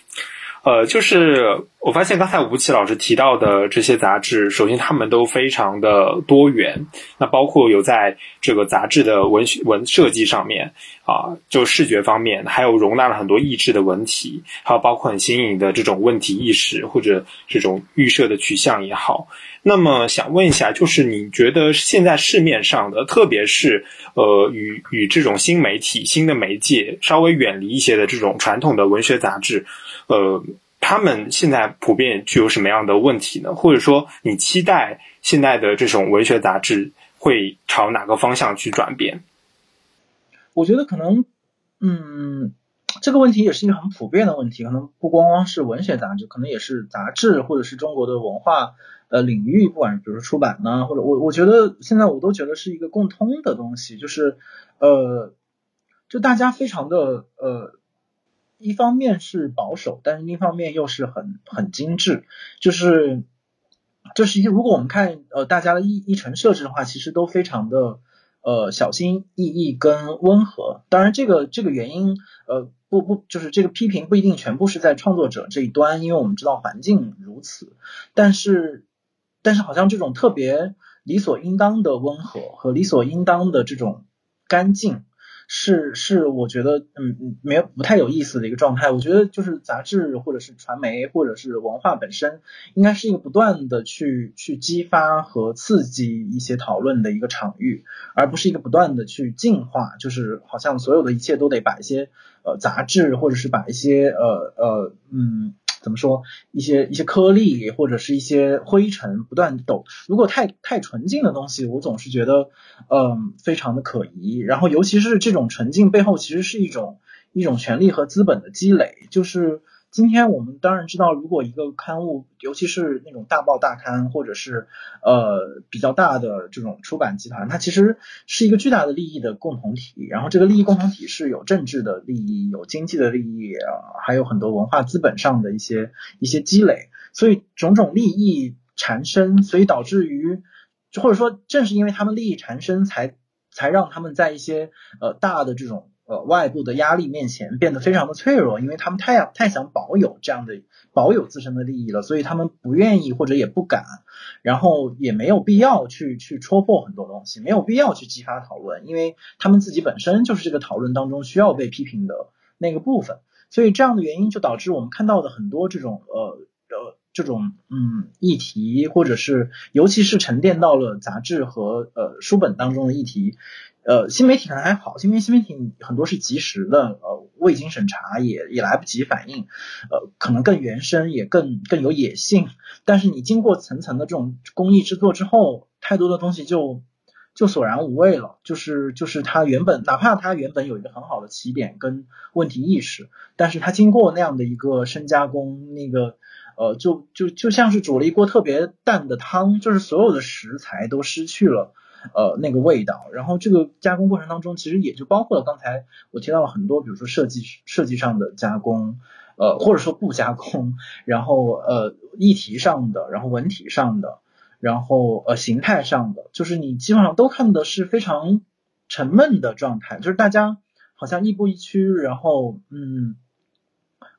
呃，就是我发现刚才吴奇老师提到的这些杂志，首先他们都非常的多元。那包括有在这个杂志的文学文设计上面啊，就视觉方面，还有容纳了很多益智的文体，还有包括很新颖的这种问题意识或者这种预设的取向也好。那么想问一下，就是你觉得现在市面上的，特别是呃与与这种新媒体、新的媒介稍微远离一些的这种传统的文学杂志，呃，他们现在普遍具有什么样的问题呢？或者说，你期待现在的这种文学杂志会朝哪个方向去转变？我觉得可能，嗯。这个问题也是一个很普遍的问题，可能不光光是文学杂志，可能也是杂志或者是中国的文化呃领域，不管比如说出版呢，或者我我觉得现在我都觉得是一个共通的东西，就是呃，就大家非常的呃，一方面是保守，但是另一方面又是很很精致，就是就是一如果我们看呃大家的议议程设置的话，其实都非常的呃小心翼翼跟温和。当然，这个这个原因呃不不就是这个批评不一定全部是在创作者这一端，因为我们知道环境如此。但是但是好像这种特别理所应当的温和和理所应当的这种干净。是是，我觉得嗯嗯，没有不太有意思的一个状态。我觉得就是杂志或者是传媒或者是文化本身，应该是一个不断的去去激发和刺激一些讨论的一个场域，而不是一个不断的去净化，就是好像所有的一切都得把一些呃杂志或者是把一些呃呃嗯。怎么说？一些一些颗粒或者是一些灰尘不断抖。如果太太纯净的东西，我总是觉得，嗯，非常的可疑。然后，尤其是这种纯净背后，其实是一种一种权力和资本的积累，就是。今天我们当然知道，如果一个刊物，尤其是那种大报大刊，或者是呃比较大的这种出版集团，它其实是一个巨大的利益的共同体。然后这个利益共同体是有政治的利益、有经济的利益啊，还有很多文化资本上的一些一些积累。所以种种利益缠身，所以导致于，或者说正是因为他们利益缠身，才才让他们在一些呃大的这种。外部的压力面前变得非常的脆弱，因为他们太想太想保有这样的保有自身的利益了，所以他们不愿意或者也不敢，然后也没有必要去去戳破很多东西，没有必要去激发讨论，因为他们自己本身就是这个讨论当中需要被批评的那个部分，所以这样的原因就导致我们看到的很多这种呃呃这种嗯议题，或者是尤其是沉淀到了杂志和呃书本当中的议题。呃，新媒体可能还好，因为新媒体很多是及时的，呃，未经审查也也来不及反应，呃，可能更原生，也更更有野性。但是你经过层层的这种工艺制作之后，太多的东西就就索然无味了。就是就是它原本哪怕它原本有一个很好的起点跟问题意识，但是它经过那样的一个深加工，那个呃，就就就像是煮了一锅特别淡的汤，就是所有的食材都失去了。呃，那个味道，然后这个加工过程当中，其实也就包括了刚才我提到了很多，比如说设计设计上的加工，呃，或者说不加工，然后呃，议题上的，然后文体上的，然后呃，形态上的，就是你基本上都看的是非常沉闷的状态，就是大家好像亦步亦趋，然后嗯，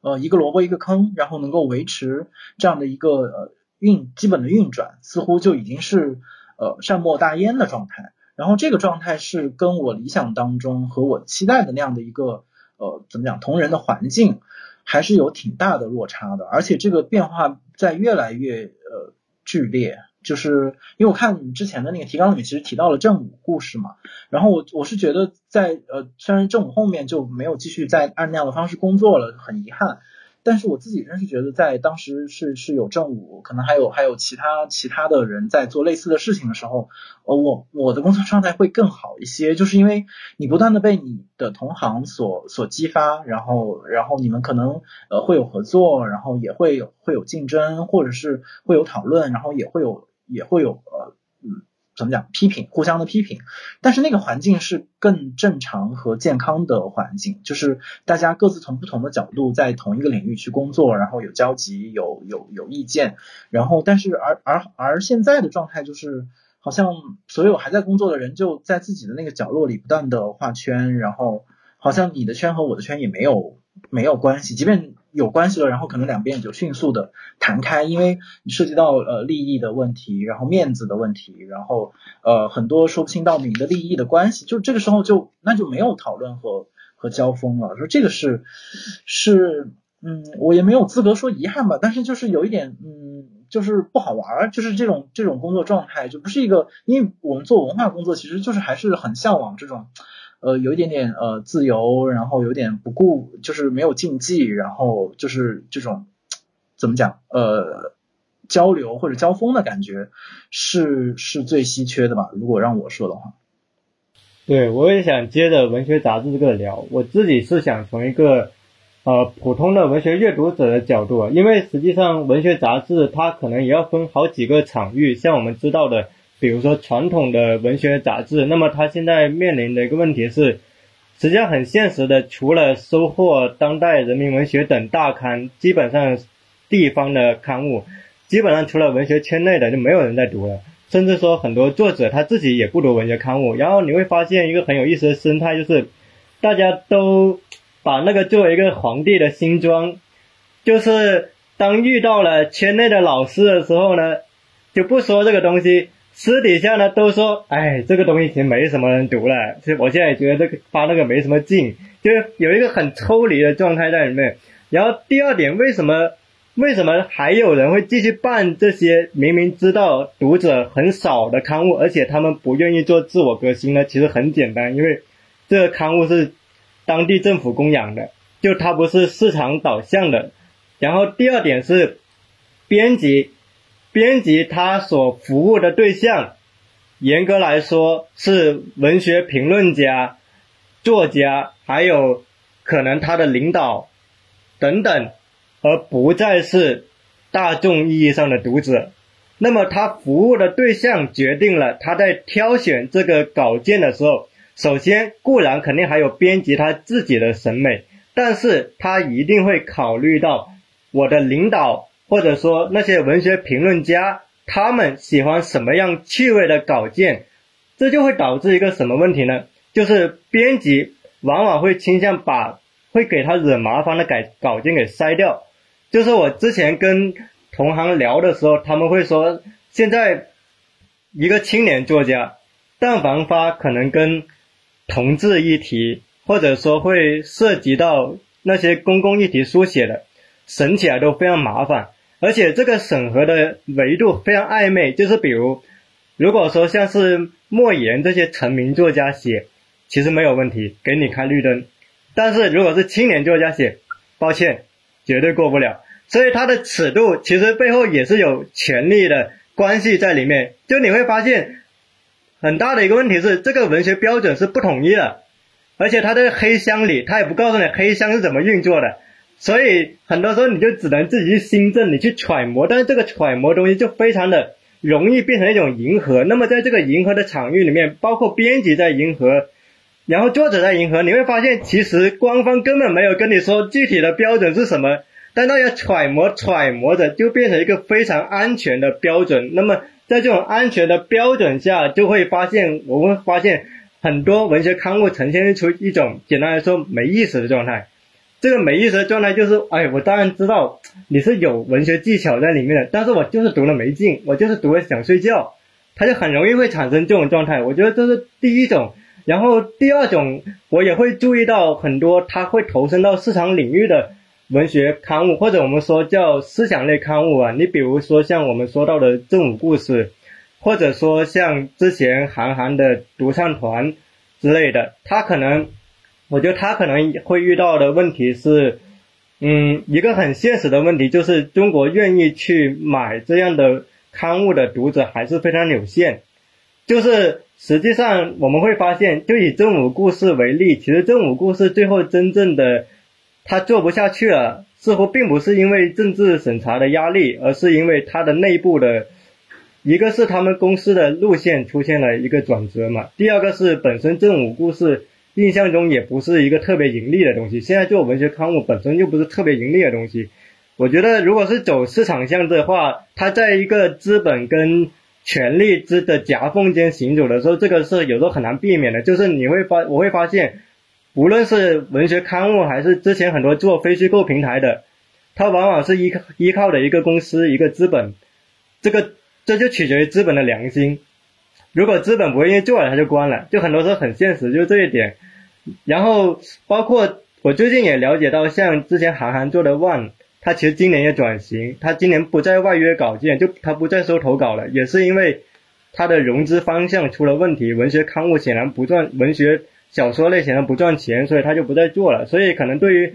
呃，一个萝卜一个坑，然后能够维持这样的一个呃运基本的运转，似乎就已经是。呃，善莫大焉的状态，然后这个状态是跟我理想当中和我期待的那样的一个呃，怎么讲，同人的环境，还是有挺大的落差的，而且这个变化在越来越呃剧烈，就是因为我看你之前的那个提纲里面其实提到了正午故事嘛，然后我我是觉得在呃，虽然正午后面就没有继续再按那样的方式工作了，很遗憾。但是我自己真是觉得，在当时是是有正午，可能还有还有其他其他的人在做类似的事情的时候，呃，我我的工作状态会更好一些，就是因为你不断的被你的同行所所激发，然后然后你们可能呃会有合作，然后也会有会有竞争，或者是会有讨论，然后也会有也会有呃嗯。怎么讲？批评，互相的批评，但是那个环境是更正常和健康的环境，就是大家各自从不同的角度在同一个领域去工作，然后有交集，有有有意见，然后但是而而而现在的状态就是，好像所有还在工作的人就在自己的那个角落里不断的画圈，然后好像你的圈和我的圈也没有没有关系，即便。有关系了，然后可能两边就迅速的弹开，因为你涉及到呃利益的问题，然后面子的问题，然后呃很多说不清道明的利益的关系，就这个时候就那就没有讨论和和交锋了。说这个是是嗯，我也没有资格说遗憾吧，但是就是有一点嗯，就是不好玩，就是这种这种工作状态就不是一个，因为我们做文化工作，其实就是还是很向往这种。呃，有一点点呃自由，然后有点不顾，就是没有禁忌，然后就是这种怎么讲呃交流或者交锋的感觉是是最稀缺的吧？如果让我说的话，对我也想接着文学杂志这个聊，我自己是想从一个呃普通的文学阅读者的角度啊，因为实际上文学杂志它可能也要分好几个场域，像我们知道的。比如说传统的文学杂志，那么它现在面临的一个问题是，实际上很现实的，除了收获当代人民文学等大刊，基本上地方的刊物，基本上除了文学圈内的就没有人在读了，甚至说很多作者他自己也不读文学刊物。然后你会发现一个很有意思的生态，就是大家都把那个作为一个皇帝的新装，就是当遇到了圈内的老师的时候呢，就不说这个东西。私底下呢都说，哎，这个东西其实没什么人读了。其实我现在也觉得这个发那个没什么劲，就是有一个很抽离的状态在里面。然后第二点，为什么为什么还有人会继续办这些明明知道读者很少的刊物，而且他们不愿意做自我革新呢？其实很简单，因为这个刊物是当地政府供养的，就它不是市场导向的。然后第二点是编辑。编辑他所服务的对象，严格来说是文学评论家、作家，还有可能他的领导等等，而不再是大众意义上的读者。那么他服务的对象决定了他在挑选这个稿件的时候，首先固然肯定还有编辑他自己的审美，但是他一定会考虑到我的领导。或者说那些文学评论家，他们喜欢什么样趣味的稿件，这就会导致一个什么问题呢？就是编辑往往会倾向把会给他惹麻烦的改稿件给筛掉。就是我之前跟同行聊的时候，他们会说，现在一个青年作家，但凡发可能跟同志议题，或者说会涉及到那些公共议题书写的，审起来都非常麻烦。而且这个审核的维度非常暧昧，就是比如，如果说像是莫言这些成名作家写，其实没有问题，给你开绿灯。但是如果是青年作家写，抱歉，绝对过不了。所以它的尺度其实背后也是有权力的关系在里面。就你会发现，很大的一个问题是这个文学标准是不统一的，而且它在黑箱里，它也不告诉你黑箱是怎么运作的。所以很多时候你就只能自己去新政，你去揣摩，但是这个揣摩东西就非常的容易变成一种迎合。那么在这个迎合的场域里面，包括编辑在迎合，然后作者在迎合，你会发现其实官方根本没有跟你说具体的标准是什么，但大家揣摩揣摩着就变成一个非常安全的标准。那么在这种安全的标准下，就会发现我们发现很多文学刊物呈现出一种简单来说没意思的状态。这个没意思的状态就是，哎，我当然知道你是有文学技巧在里面的，但是我就是读了没劲，我就是读了想睡觉，他就很容易会产生这种状态。我觉得这是第一种，然后第二种，我也会注意到很多他会投身到市场领域的文学刊物，或者我们说叫思想类刊物啊。你比如说像我们说到的正午故事，或者说像之前韩寒的独唱团之类的，他可能。我觉得他可能会遇到的问题是，嗯，一个很现实的问题，就是中国愿意去买这样的刊物的读者还是非常有限。就是实际上我们会发现，就以正午故事为例，其实正午故事最后真正的他做不下去了，似乎并不是因为政治审查的压力，而是因为他的内部的，一个是他们公司的路线出现了一个转折嘛，第二个是本身正午故事。印象中也不是一个特别盈利的东西。现在做文学刊物本身就不是特别盈利的东西。我觉得如果是走市场向的话，它在一个资本跟权力之的夹缝间行走的时候，这个是有时候很难避免的。就是你会发，我会发现，无论是文学刊物还是之前很多做非虚构平台的，它往往是依靠依靠的一个公司一个资本。这个这就取决于资本的良心。如果资本不愿意做了，它就关了，就很多时候很现实，就是这一点。然后包括我最近也了解到，像之前韩寒做的 One，他其实今年也转型，他今年不再外约稿件，就他不再收投稿了，也是因为他的融资方向出了问题，文学刊物显然不赚，文学小说类显然不赚钱，所以他就不再做了。所以可能对于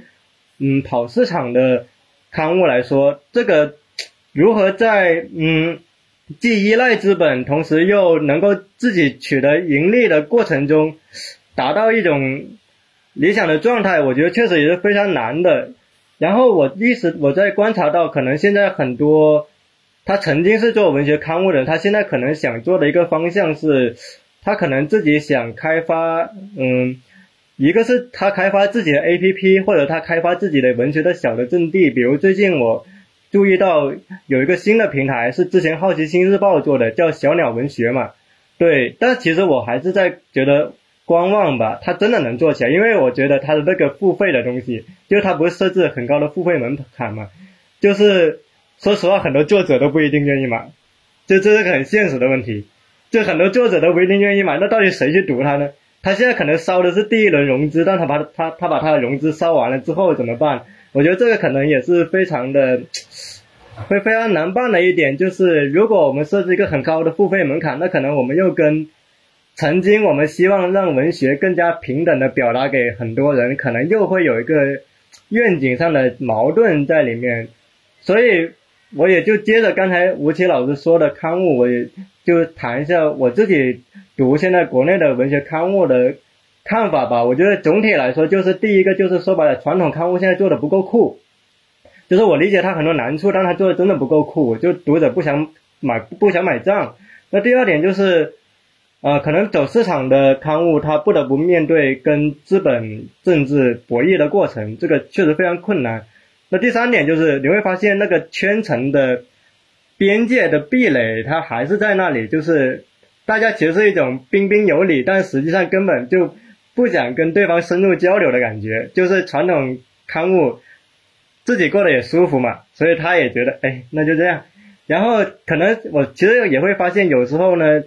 嗯跑市场的刊物来说，这个如何在嗯。既依赖资本，同时又能够自己取得盈利的过程中，达到一种理想的状态，我觉得确实也是非常难的。然后我意识我在观察到，可能现在很多他曾经是做文学刊物的，他现在可能想做的一个方向是，他可能自己想开发，嗯，一个是他开发自己的 APP，或者他开发自己的文学的小的阵地，比如最近我。注意到有一个新的平台是之前好奇心日报做的，叫小鸟文学嘛。对，但其实我还是在觉得观望吧，它真的能做起来，因为我觉得它的那个付费的东西，就它不是设置很高的付费门槛嘛，就是说实话，很多作者都不一定愿意买，就这是个很现实的问题，就很多作者都不一定愿意买，那到底谁去读它呢？他现在可能烧的是第一轮融资，但他把他他把他的融资烧完了之后怎么办？我觉得这个可能也是非常的，会非常难办的一点，就是如果我们设置一个很高的付费门槛，那可能我们又跟曾经我们希望让文学更加平等的表达给很多人，可能又会有一个愿景上的矛盾在里面。所以我也就接着刚才吴奇老师说的刊物，我也就谈一下我自己读现在国内的文学刊物的看法吧。我觉得总体来说，就是第一个就是说白了，传统刊物现在做的不够酷。就是我理解他很多难处，但他做的真的不够酷，就读者不想买不想买账。那第二点就是，呃，可能走市场的刊物，它不得不面对跟资本政治博弈的过程，这个确实非常困难。那第三点就是你会发现那个圈层的边界的壁垒，它还是在那里，就是大家其实是一种彬彬有礼，但实际上根本就不想跟对方深入交流的感觉，就是传统刊物。自己过得也舒服嘛，所以他也觉得，哎，那就这样。然后可能我其实也会发现，有时候呢，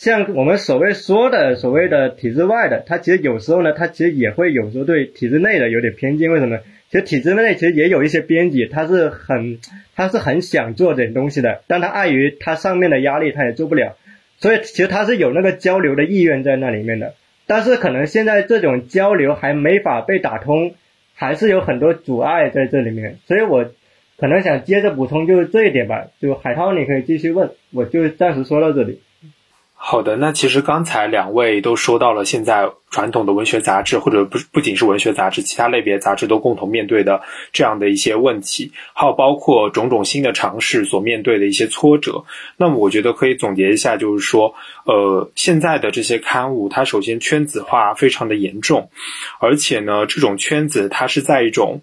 像我们所谓说的所谓的体制外的，他其实有时候呢，他其实也会有时候对体制内的有点偏见。为什么？其实体制内其实也有一些编辑，他是很他是很想做点东西的，但他碍于他上面的压力，他也做不了。所以其实他是有那个交流的意愿在那里面的，但是可能现在这种交流还没法被打通。还是有很多阻碍在这里面，所以我可能想接着补充就是这一点吧。就海涛，你可以继续问，我就暂时说到这里。好的，那其实刚才两位都说到了，现在传统的文学杂志，或者不不仅是文学杂志，其他类别杂志都共同面对的这样的一些问题，还有包括种种新的尝试所面对的一些挫折。那么，我觉得可以总结一下，就是说，呃，现在的这些刊物，它首先圈子化非常的严重，而且呢，这种圈子它是在一种。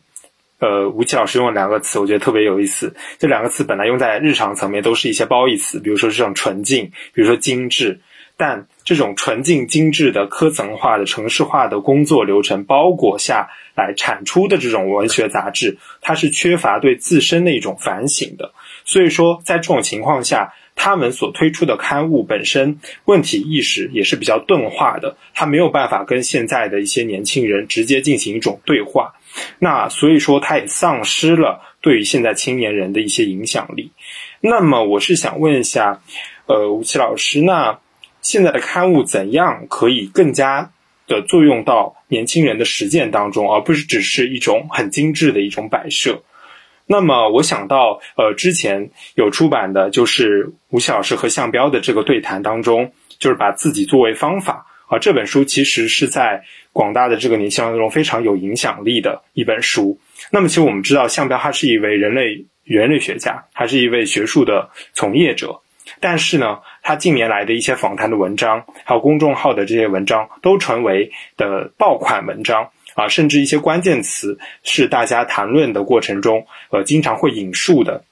呃，吴奇老师用了两个词，我觉得特别有意思。这两个词本来用在日常层面都是一些褒义词，比如说这种纯净，比如说精致。但这种纯净、精致的科层化的城市化的工作流程包裹下来产出的这种文学杂志，它是缺乏对自身的一种反省的。所以说，在这种情况下，他们所推出的刊物本身问题意识也是比较钝化的，它没有办法跟现在的一些年轻人直接进行一种对话。那所以说，他也丧失了对于现在青年人的一些影响力。那么，我是想问一下，呃，吴奇老师，那现在的刊物怎样可以更加的作用到年轻人的实践当中，而不是只是一种很精致的一种摆设？那么，我想到，呃，之前有出版的就是吴奇老师和向彪的这个对谈当中，就是把自己作为方法。啊，这本书其实是在广大的这个年轻人中非常有影响力的一本书。那么，其实我们知道，向彪他是一位人类人类学家，还是一位学术的从业者。但是呢，他近年来的一些访谈的文章，还有公众号的这些文章，都成为的爆款文章啊，甚至一些关键词是大家谈论的过程中，呃，经常会引述的。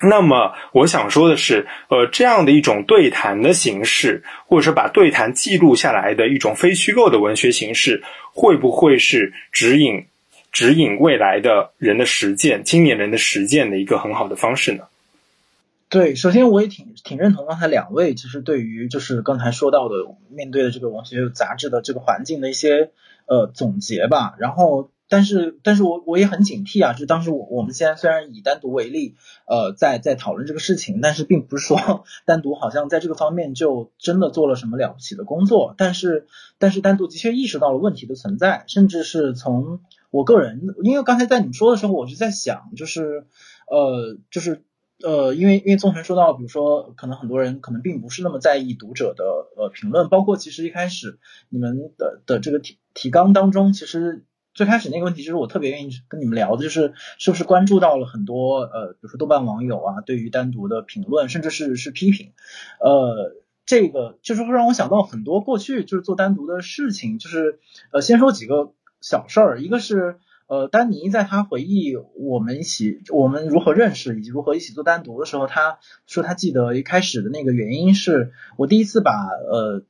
那么我想说的是，呃，这样的一种对谈的形式，或者说把对谈记录下来的一种非虚构的文学形式，会不会是指引指引未来的人的实践、青年人的实践的一个很好的方式呢？对，首先我也挺挺认同刚才两位其实对于就是刚才说到的面对的这个文学杂志的这个环境的一些呃总结吧，然后。但是，但是我我也很警惕啊！就当时我我们现在虽然以单独为例，呃，在在讨论这个事情，但是并不是说单独好像在这个方面就真的做了什么了不起的工作。但是，但是单独的确意识到了问题的存在，甚至是从我个人，因为刚才在你们说的时候，我就在想，就是呃，就是呃，因为因为宗成说到，比如说可能很多人可能并不是那么在意读者的呃评论，包括其实一开始你们的的这个提提纲当中，其实。最开始那个问题就是我特别愿意跟你们聊的，就是是不是关注到了很多呃，比如说豆瓣网友啊，对于单独的评论，甚至是是批评，呃，这个就是会让我想到很多过去就是做单独的事情，就是呃，先说几个小事儿，一个是呃，丹尼在他回忆我们一起我们如何认识以及如何一起做单独的时候，他说他记得一开始的那个原因是我第一次把呃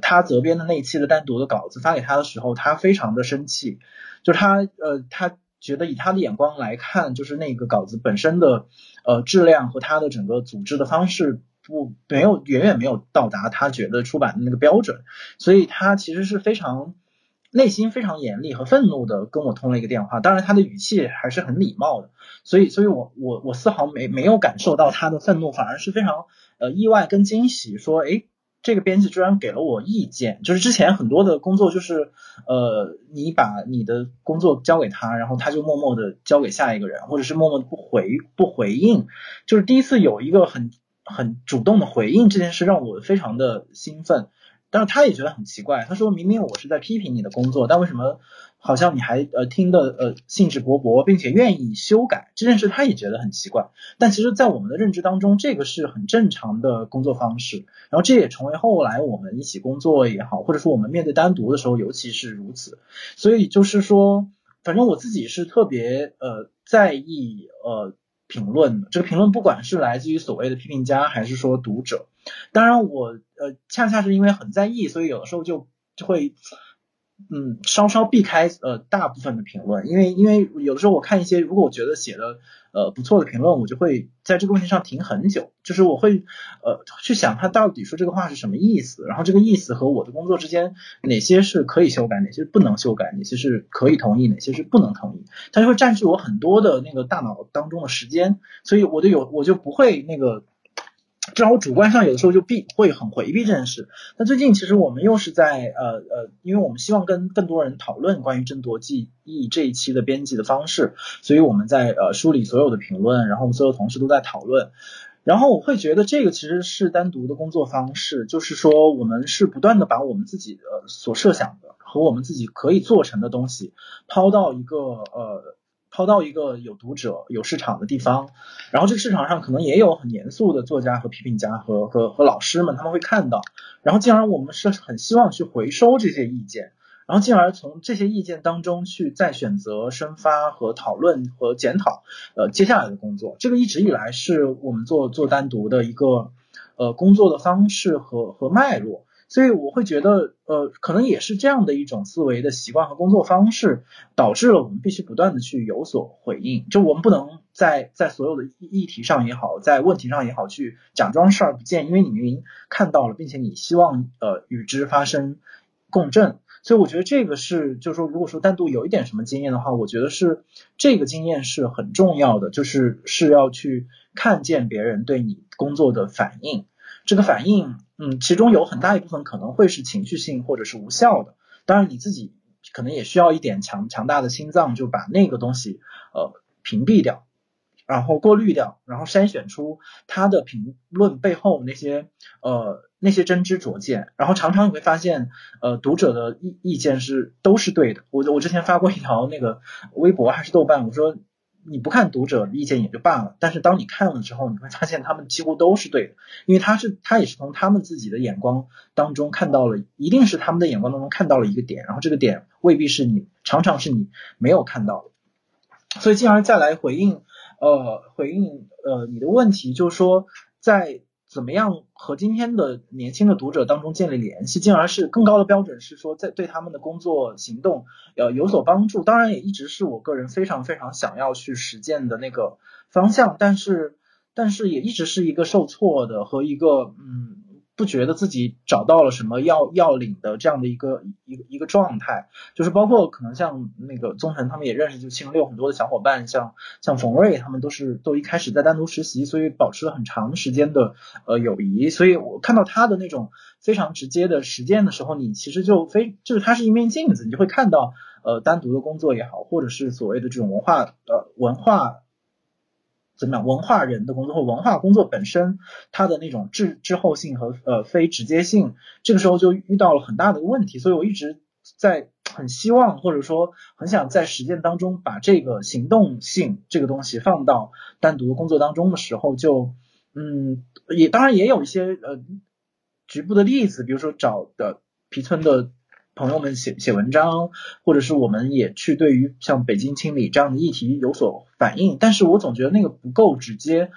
他责编的那一期的单独的稿子发给他的时候，他非常的生气，就是他呃他觉得以他的眼光来看，就是那个稿子本身的呃质量和他的整个组织的方式。不，没有，远远没有到达他觉得出版的那个标准，所以他其实是非常内心非常严厉和愤怒的跟我通了一个电话，当然他的语气还是很礼貌的，所以，所以我我我丝毫没没有感受到他的愤怒，反而是非常呃意外跟惊喜，说，诶，这个编辑居然给了我意见，就是之前很多的工作就是呃你把你的工作交给他，然后他就默默的交给下一个人，或者是默默的不回不回应，就是第一次有一个很。很主动的回应这件事让我非常的兴奋，但是他也觉得很奇怪。他说明明我是在批评你的工作，但为什么好像你还呃听得呃兴致勃勃，并且愿意修改这件事，他也觉得很奇怪。但其实，在我们的认知当中，这个是很正常的工作方式。然后这也成为后来我们一起工作也好，或者说我们面对单独的时候，尤其是如此。所以就是说，反正我自己是特别呃在意呃。评论这个评论，不管是来自于所谓的批评家，还是说读者，当然我呃恰恰是因为很在意，所以有的时候就就会。嗯，稍稍避开呃大部分的评论，因为因为有的时候我看一些，如果我觉得写的呃不错的评论，我就会在这个问题上停很久，就是我会呃去想他到底说这个话是什么意思，然后这个意思和我的工作之间哪些是可以修改，哪些不能修改，哪些是可以同意，哪些是不能同意，它就会占据我很多的那个大脑当中的时间，所以我就有我就不会那个。至少我主观上有的时候就避会很回避这件事。那最近其实我们又是在呃呃，因为我们希望跟更多人讨论关于争夺记忆这一期的编辑的方式，所以我们在呃梳理所有的评论，然后我们所有同事都在讨论。然后我会觉得这个其实是单独的工作方式，就是说我们是不断的把我们自己的所设想的和我们自己可以做成的东西抛到一个呃。抛到一个有读者、有市场的地方，然后这个市场上可能也有很严肃的作家和批评家和和和老师们，他们会看到，然后进而我们是很希望去回收这些意见，然后进而从这些意见当中去再选择生发和讨论和检讨，呃，接下来的工作，这个一直以来是我们做做单独的一个呃工作的方式和和脉络。所以我会觉得，呃，可能也是这样的一种思维的习惯和工作方式，导致了我们必须不断的去有所回应。就我们不能在在所有的议题上也好，在问题上也好，去假装视而不见，因为你明明看到了，并且你希望呃与之发生共振。所以我觉得这个是，就是说，如果说单独有一点什么经验的话，我觉得是这个经验是很重要的，就是是要去看见别人对你工作的反应。这个反应，嗯，其中有很大一部分可能会是情绪性或者是无效的。当然，你自己可能也需要一点强强大的心脏，就把那个东西呃屏蔽掉，然后过滤掉，然后筛选出他的评论背后那些呃那些真知灼见。然后常常你会发现，呃，读者的意意见是都是对的。我我之前发过一条那个微博还是豆瓣，我说。你不看读者意见也就罢了，但是当你看了之后，你会发现他们几乎都是对的，因为他是他也是从他们自己的眼光当中看到了，一定是他们的眼光当中看到了一个点，然后这个点未必是你常常是你没有看到的，所以进而再来回应呃回应呃你的问题，就是说在。怎么样和今天的年轻的读者当中建立联系，进而是更高的标准是说，在对他们的工作行动要有所帮助。当然，也一直是我个人非常非常想要去实践的那个方向，但是但是也一直是一个受挫的和一个嗯。不觉得自己找到了什么要要领的这样的一个一一个状态，就是包括可能像那个宗晨他们也认识，就七零六很多的小伙伴，像像冯瑞他们都是都一开始在单独实习，所以保持了很长时间的呃友谊。所以我看到他的那种非常直接的实践的时候，你其实就非就是它是一面镜子，你就会看到呃单独的工作也好，或者是所谓的这种文化呃文化。怎么样？文化人的工作或文化工作本身，它的那种滞滞后性和呃非直接性，这个时候就遇到了很大的一个问题。所以我一直在很希望或者说很想在实践当中把这个行动性这个东西放到单独的工作当中的时候，就嗯也当然也有一些呃局部的例子，比如说找的皮村的朋友们写写文章，或者是我们也去对于像北京清理这样的议题有所反应，但是我总觉得那个不够直接。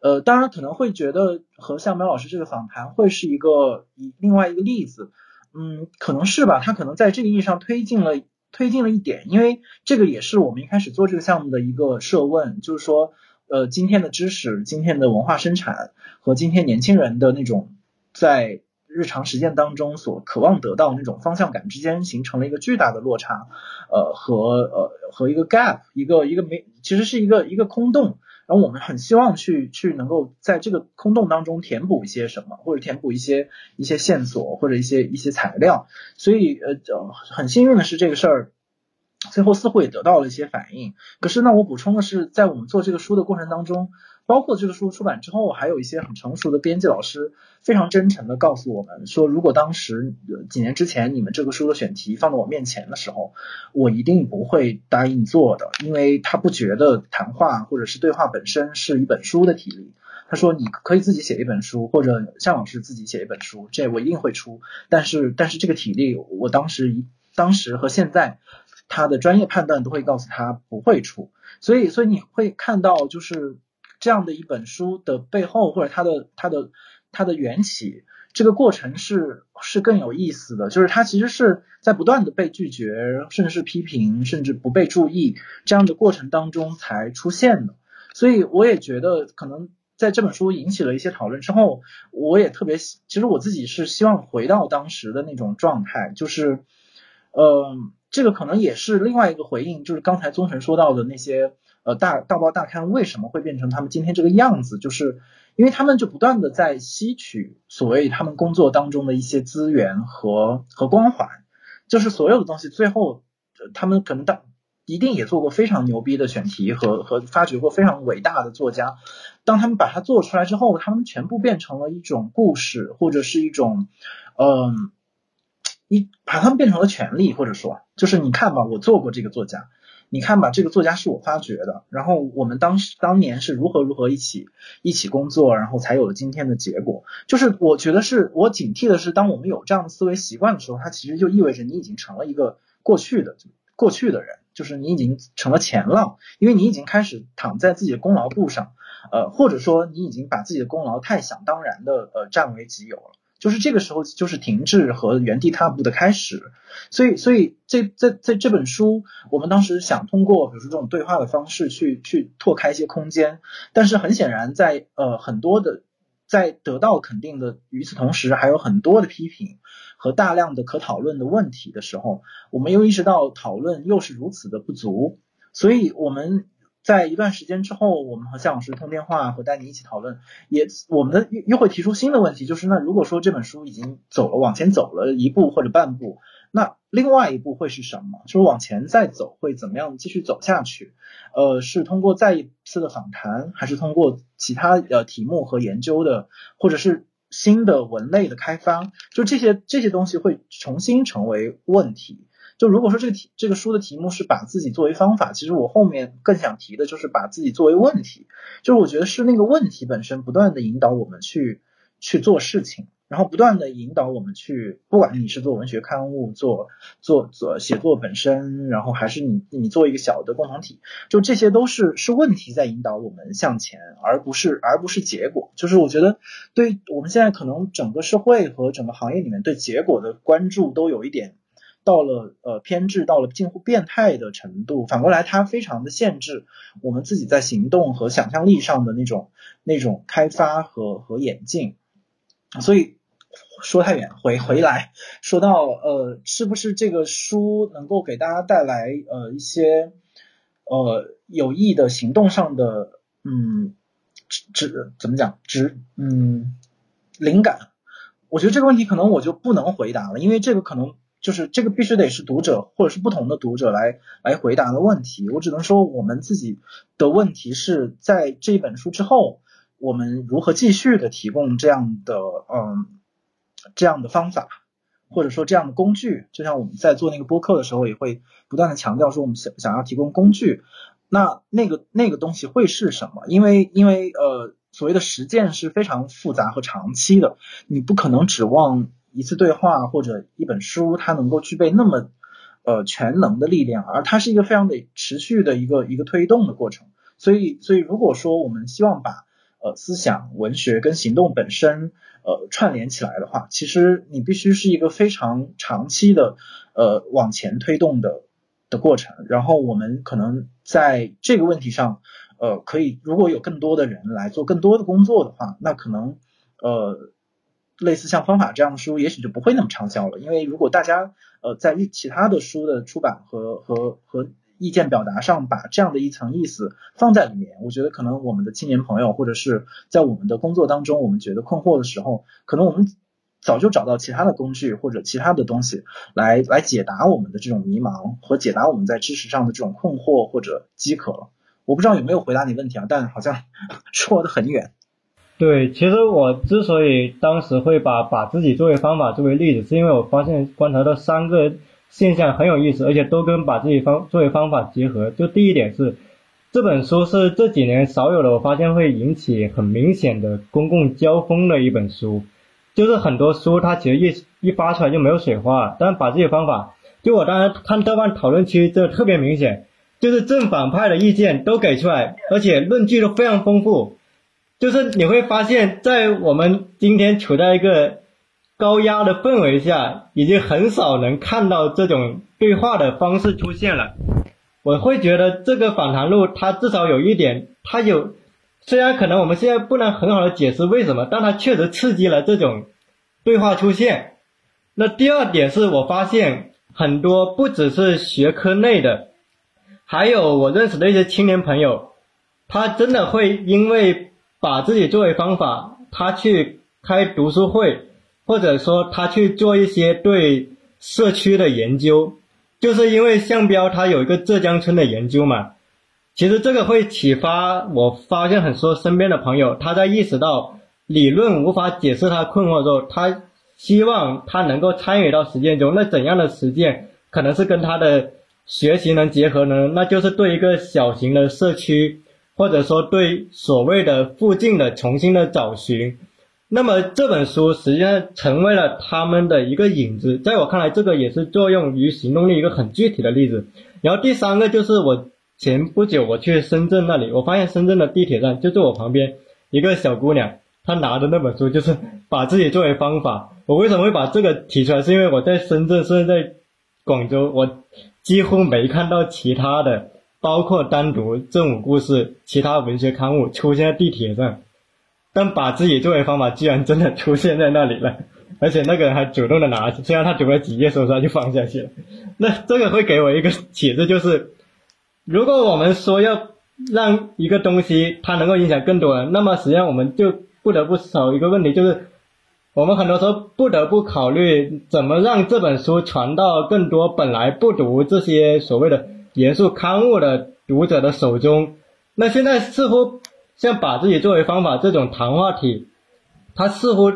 呃，当然可能会觉得和向苗老师这个访谈会是一个一另外一个例子，嗯，可能是吧，他可能在这个意义上推进了推进了一点，因为这个也是我们一开始做这个项目的一个设问，就是说，呃，今天的知识、今天的文化生产和今天年轻人的那种在日常实践当中所渴望得到那种方向感之间形成了一个巨大的落差，呃，和呃和一个 gap，一个一个没，其实是一个一个空洞。然后我们很希望去去能够在这个空洞当中填补一些什么，或者填补一些一些线索或者一些一些材料。所以呃很幸运的是这个事儿最后似乎也得到了一些反应。可是呢，我补充的是，在我们做这个书的过程当中。包括这个书出版之后，还有一些很成熟的编辑老师，非常真诚的告诉我们说，如果当时几年之前你们这个书的选题放到我面前的时候，我一定不会答应做的，因为他不觉得谈话或者是对话本身是一本书的体力。他说你可以自己写一本书，或者向老师自己写一本书，这我一定会出。但是但是这个体力，我当时当时和现在他的专业判断都会告诉他不会出。所以所以你会看到就是。这样的一本书的背后，或者它的它的它的缘起，这个过程是是更有意思的。就是它其实是在不断的被拒绝，甚至是批评，甚至不被注意这样的过程当中才出现的。所以我也觉得，可能在这本书引起了一些讨论之后，我也特别，其实我自己是希望回到当时的那种状态，就是，呃，这个可能也是另外一个回应，就是刚才宗臣说到的那些。呃，大大报大刊为什么会变成他们今天这个样子？就是因为他们就不断的在吸取所谓他们工作当中的一些资源和和光环，就是所有的东西最后，他们可能当一定也做过非常牛逼的选题和和发掘过非常伟大的作家，当他们把它做出来之后，他们全部变成了一种故事或者是一种，嗯，一把他们变成了权利，或者说就是你看吧，我做过这个作家。你看吧，这个作家是我发掘的，然后我们当时当年是如何如何一起一起工作，然后才有了今天的结果。就是我觉得是我警惕的是，当我们有这样的思维习惯的时候，它其实就意味着你已经成了一个过去的过去的人，就是你已经成了前浪，因为你已经开始躺在自己的功劳簿上，呃，或者说你已经把自己的功劳太想当然的呃占为己有了。就是这个时候，就是停滞和原地踏步的开始。所以，所以这在在这本书，我们当时想通过，比如说这种对话的方式去去拓开一些空间。但是很显然，在呃很多的在得到肯定的与此同时，还有很多的批评和大量的可讨论的问题的时候，我们又意识到讨论又是如此的不足。所以我们。在一段时间之后，我们和向老师通电话，和丹尼一起讨论，也我们的又又会提出新的问题，就是那如果说这本书已经走了往前走了一步或者半步，那另外一步会是什么？就是往前再走会怎么样继续走下去？呃，是通过再一次的访谈，还是通过其他呃题目和研究的，或者是新的文类的开发？就这些这些东西会重新成为问题。就如果说这个题这个书的题目是把自己作为方法，其实我后面更想提的就是把自己作为问题，就是我觉得是那个问题本身不断的引导我们去去做事情，然后不断的引导我们去，不管你是做文学刊物，做做做写作本身，然后还是你你做一个小的共同体，就这些都是是问题在引导我们向前，而不是而不是结果。就是我觉得对我们现在可能整个社会和整个行业里面对结果的关注都有一点。到了呃偏执到了近乎变态的程度，反过来它非常的限制我们自己在行动和想象力上的那种那种开发和和演进。所以说太远，回回来说到呃是不是这个书能够给大家带来呃一些呃有益的行动上的嗯指怎么讲指嗯灵感？我觉得这个问题可能我就不能回答了，因为这个可能。就是这个必须得是读者或者是不同的读者来来回答的问题。我只能说，我们自己的问题是在这本书之后，我们如何继续的提供这样的嗯这样的方法，或者说这样的工具。就像我们在做那个播客的时候，也会不断的强调说，我们想想要提供工具，那那个那个东西会是什么？因为因为呃所谓的实践是非常复杂和长期的，你不可能指望。一次对话或者一本书它能够具备那么呃全能的力量，而它是一个非常的持续的一个一个推动的过程。所以，所以如果说我们希望把呃思想、文学跟行动本身呃串联起来的话，其实你必须是一个非常长期的呃往前推动的的过程。然后我们可能在这个问题上。呃，可以，如果有更多的人来做更多的工作的话，那可能呃，类似像方法这样的书，也许就不会那么畅销了。因为如果大家呃在其他的书的出版和和和意见表达上，把这样的一层意思放在里面，我觉得可能我们的青年朋友或者是在我们的工作当中，我们觉得困惑的时候，可能我们早就找到其他的工具或者其他的东西来来解答我们的这种迷茫和解答我们在知识上的这种困惑或者饥渴了。我不知道有没有回答你问题啊，但好像 [LAUGHS] 说的很远。对，其实我之所以当时会把把自己作为方法作为例子，是因为我发现观察到三个现象很有意思，而且都跟把自己方作为方法结合。就第一点是，这本书是这几年少有的，我发现会引起很明显的公共交锋的一本书。就是很多书它其实一一发出来就没有水花，但把自己方法，就我当时看豆瓣讨论区，这特别明显。就是正反派的意见都给出来，而且论据都非常丰富。就是你会发现在我们今天处在一个高压的氛围下，已经很少能看到这种对话的方式出现了。我会觉得这个访谈录它至少有一点，它有虽然可能我们现在不能很好的解释为什么，但它确实刺激了这种对话出现。那第二点是我发现很多不只是学科内的。还有我认识的一些青年朋友，他真的会因为把自己作为方法，他去开读书会，或者说他去做一些对社区的研究，就是因为向标他有一个浙江村的研究嘛。其实这个会启发我，发现很多身边的朋友，他在意识到理论无法解释他困惑之后，他希望他能够参与到实践中。那怎样的实践可能是跟他的？学习能结合呢，那就是对一个小型的社区，或者说对所谓的附近的重新的找寻。那么这本书实际上成为了他们的一个影子，在我看来，这个也是作用于行动力一个很具体的例子。然后第三个就是我前不久我去深圳那里，我发现深圳的地铁站就在我旁边，一个小姑娘，她拿着那本书，就是把自己作为方法。我为什么会把这个提出来？是因为我在深圳，甚至在广州，我。几乎没看到其他的，包括单独正午故事、其他文学刊物出现在地铁上，但把自己作为方法，居然真的出现在那里了，而且那个人还主动的拿，虽然他读了几页，说实话就放下去了。那这个会给我一个启示，就是如果我们说要让一个东西它能够影响更多人，那么实际上我们就不得不少一个问题，就是。我们很多时候不得不考虑怎么让这本书传到更多本来不读这些所谓的严肃刊物的读者的手中。那现在似乎像把自己作为方法这种谈话体，它似乎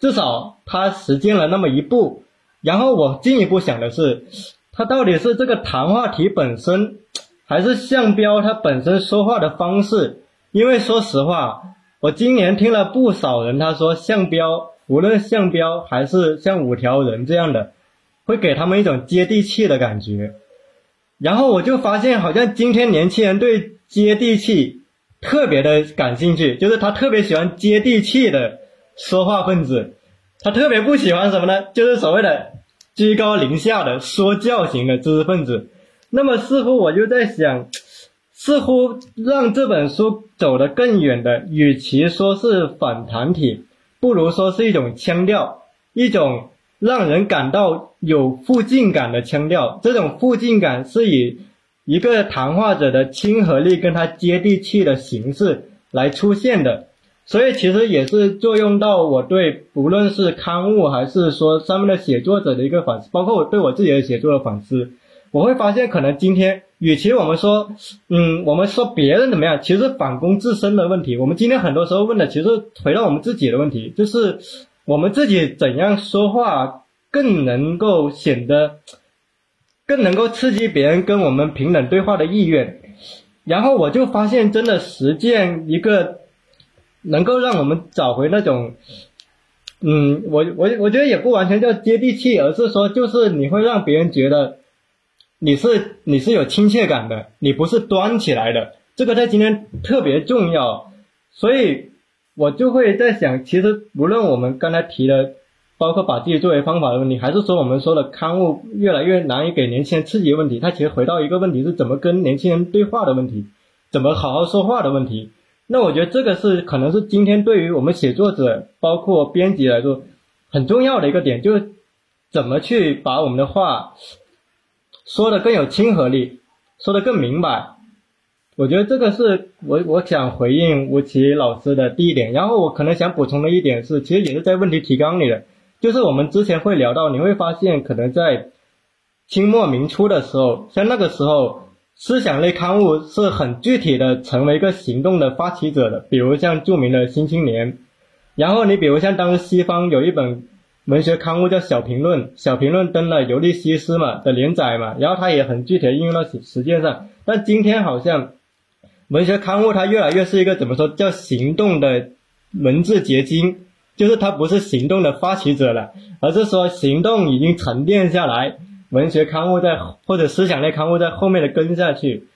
至少它实践了那么一步。然后我进一步想的是，它到底是这个谈话体本身，还是向标他本身说话的方式？因为说实话，我今年听了不少人他说向标。无论向标还是像五条人这样的，会给他们一种接地气的感觉。然后我就发现，好像今天年轻人对接地气特别的感兴趣，就是他特别喜欢接地气的说话分子，他特别不喜欢什么呢？[LAUGHS] 就是所谓的居高临下的说教型的知识分子。那么似乎我就在想，似乎让这本书走得更远的，与其说是反弹体。不如说是一种腔调，一种让人感到有附近感的腔调。这种附近感是以一个谈话者的亲和力跟他接地气的形式来出现的，所以其实也是作用到我对不论是刊物还是说上面的写作者的一个反思，包括我对我自己的写作的反思。我会发现，可能今天，与其我们说，嗯，我们说别人怎么样，其实反攻自身的问题。我们今天很多时候问的，其实回到我们自己的问题，就是我们自己怎样说话更能够显得，更能够刺激别人跟我们平等对话的意愿。然后我就发现，真的实践一个能够让我们找回那种嗯，我我我觉得也不完全叫接地气，而是说就是你会让别人觉得你是你是有亲切感的，你不是端起来的，这个在今天特别重要，所以我就会在想，其实无论我们刚才提的，包括把自己作为方法的问题，还是说我们说的刊物越来越难以给年轻人刺激的问题，它其实回到一个问题是怎么跟年轻人对话的问题，怎么好好说话的问题。那我觉得这个是可能是今天对于我们写作者，包括编辑来说很重要的一个点，就是怎么去把我们的话说的更有亲和力，说的更明白。我觉得这个是我我想回应吴奇老师的第一点。然后我可能想补充的一点是，其实也是在问题提纲里的，就是我们之前会聊到，你会发现可能在清末明初的时候，像那个时候。思想类刊物是很具体的成为一个行动的发起者的，比如像著名的《新青年》，然后你比如像当时西方有一本文学刊物叫《小评论》，《小评论》登了《尤利西斯》嘛的连载嘛，然后它也很具体的应用到实践上。但今天好像文学刊物它越来越是一个怎么说叫行动的文字结晶，就是它不是行动的发起者了，而是说行动已经沉淀下来。文学刊物在或者思想类刊物在后面的跟下去，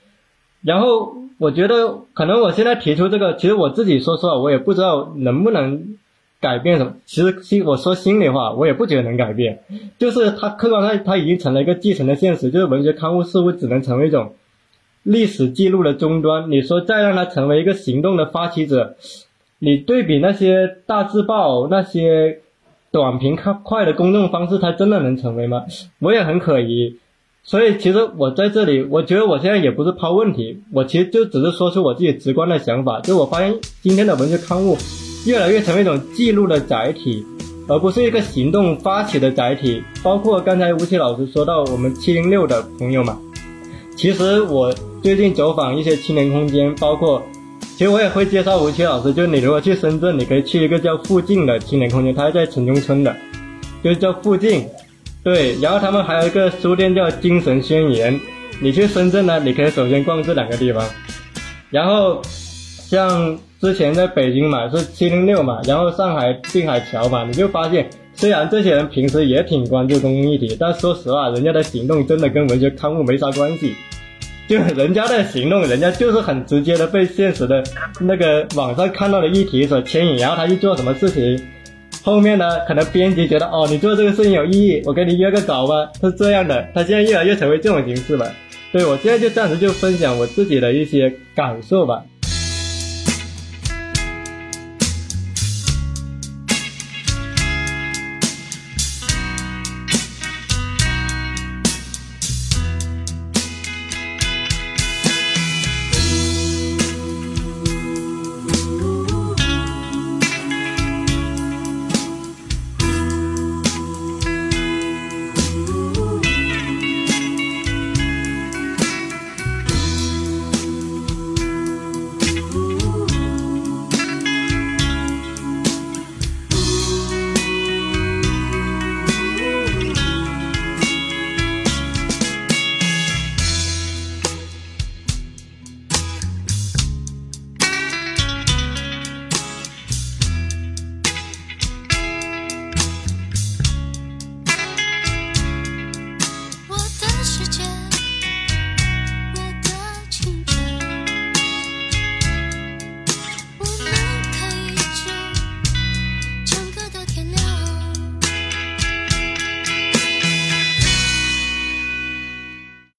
然后我觉得可能我现在提出这个，其实我自己说实话，我也不知道能不能改变什么。其实心我说心里话，我也不觉得能改变。就是它客观上它已经成了一个继承的现实，就是文学刊物似乎只能成为一种历史记录的终端。你说再让它成为一个行动的发起者，你对比那些大字报那些。短平快的公众方式，它真的能成为吗？我也很可疑。所以其实我在这里，我觉得我现在也不是抛问题，我其实就只是说出我自己直观的想法。就我发现今天的文学刊物越来越成为一种记录的载体，而不是一个行动发起的载体。包括刚才吴奇老师说到我们七零六的朋友嘛，其实我最近走访一些青年空间，包括。其实我也会介绍吴奇老师，就你如果去深圳，你可以去一个叫附近的青年空间，它在城中村的，就是叫附近。对，然后他们还有一个书店叫精神宣言。你去深圳呢，你可以首先逛这两个地方。然后像之前在北京嘛，是七零六嘛，然后上海定海桥嘛，你就发现虽然这些人平时也挺关注公共议题，但说实话，人家的行动真的跟文学刊物没啥关系。就人家的行动，人家就是很直接的被现实的那个网上看到的议题所牵引，然后他去做什么事情。后面呢，可能编辑觉得哦，你做这个事情有意义，我给你约个稿吧，是这样的。他现在越来越成为这种形式了。对我现在就暂时就分享我自己的一些感受吧。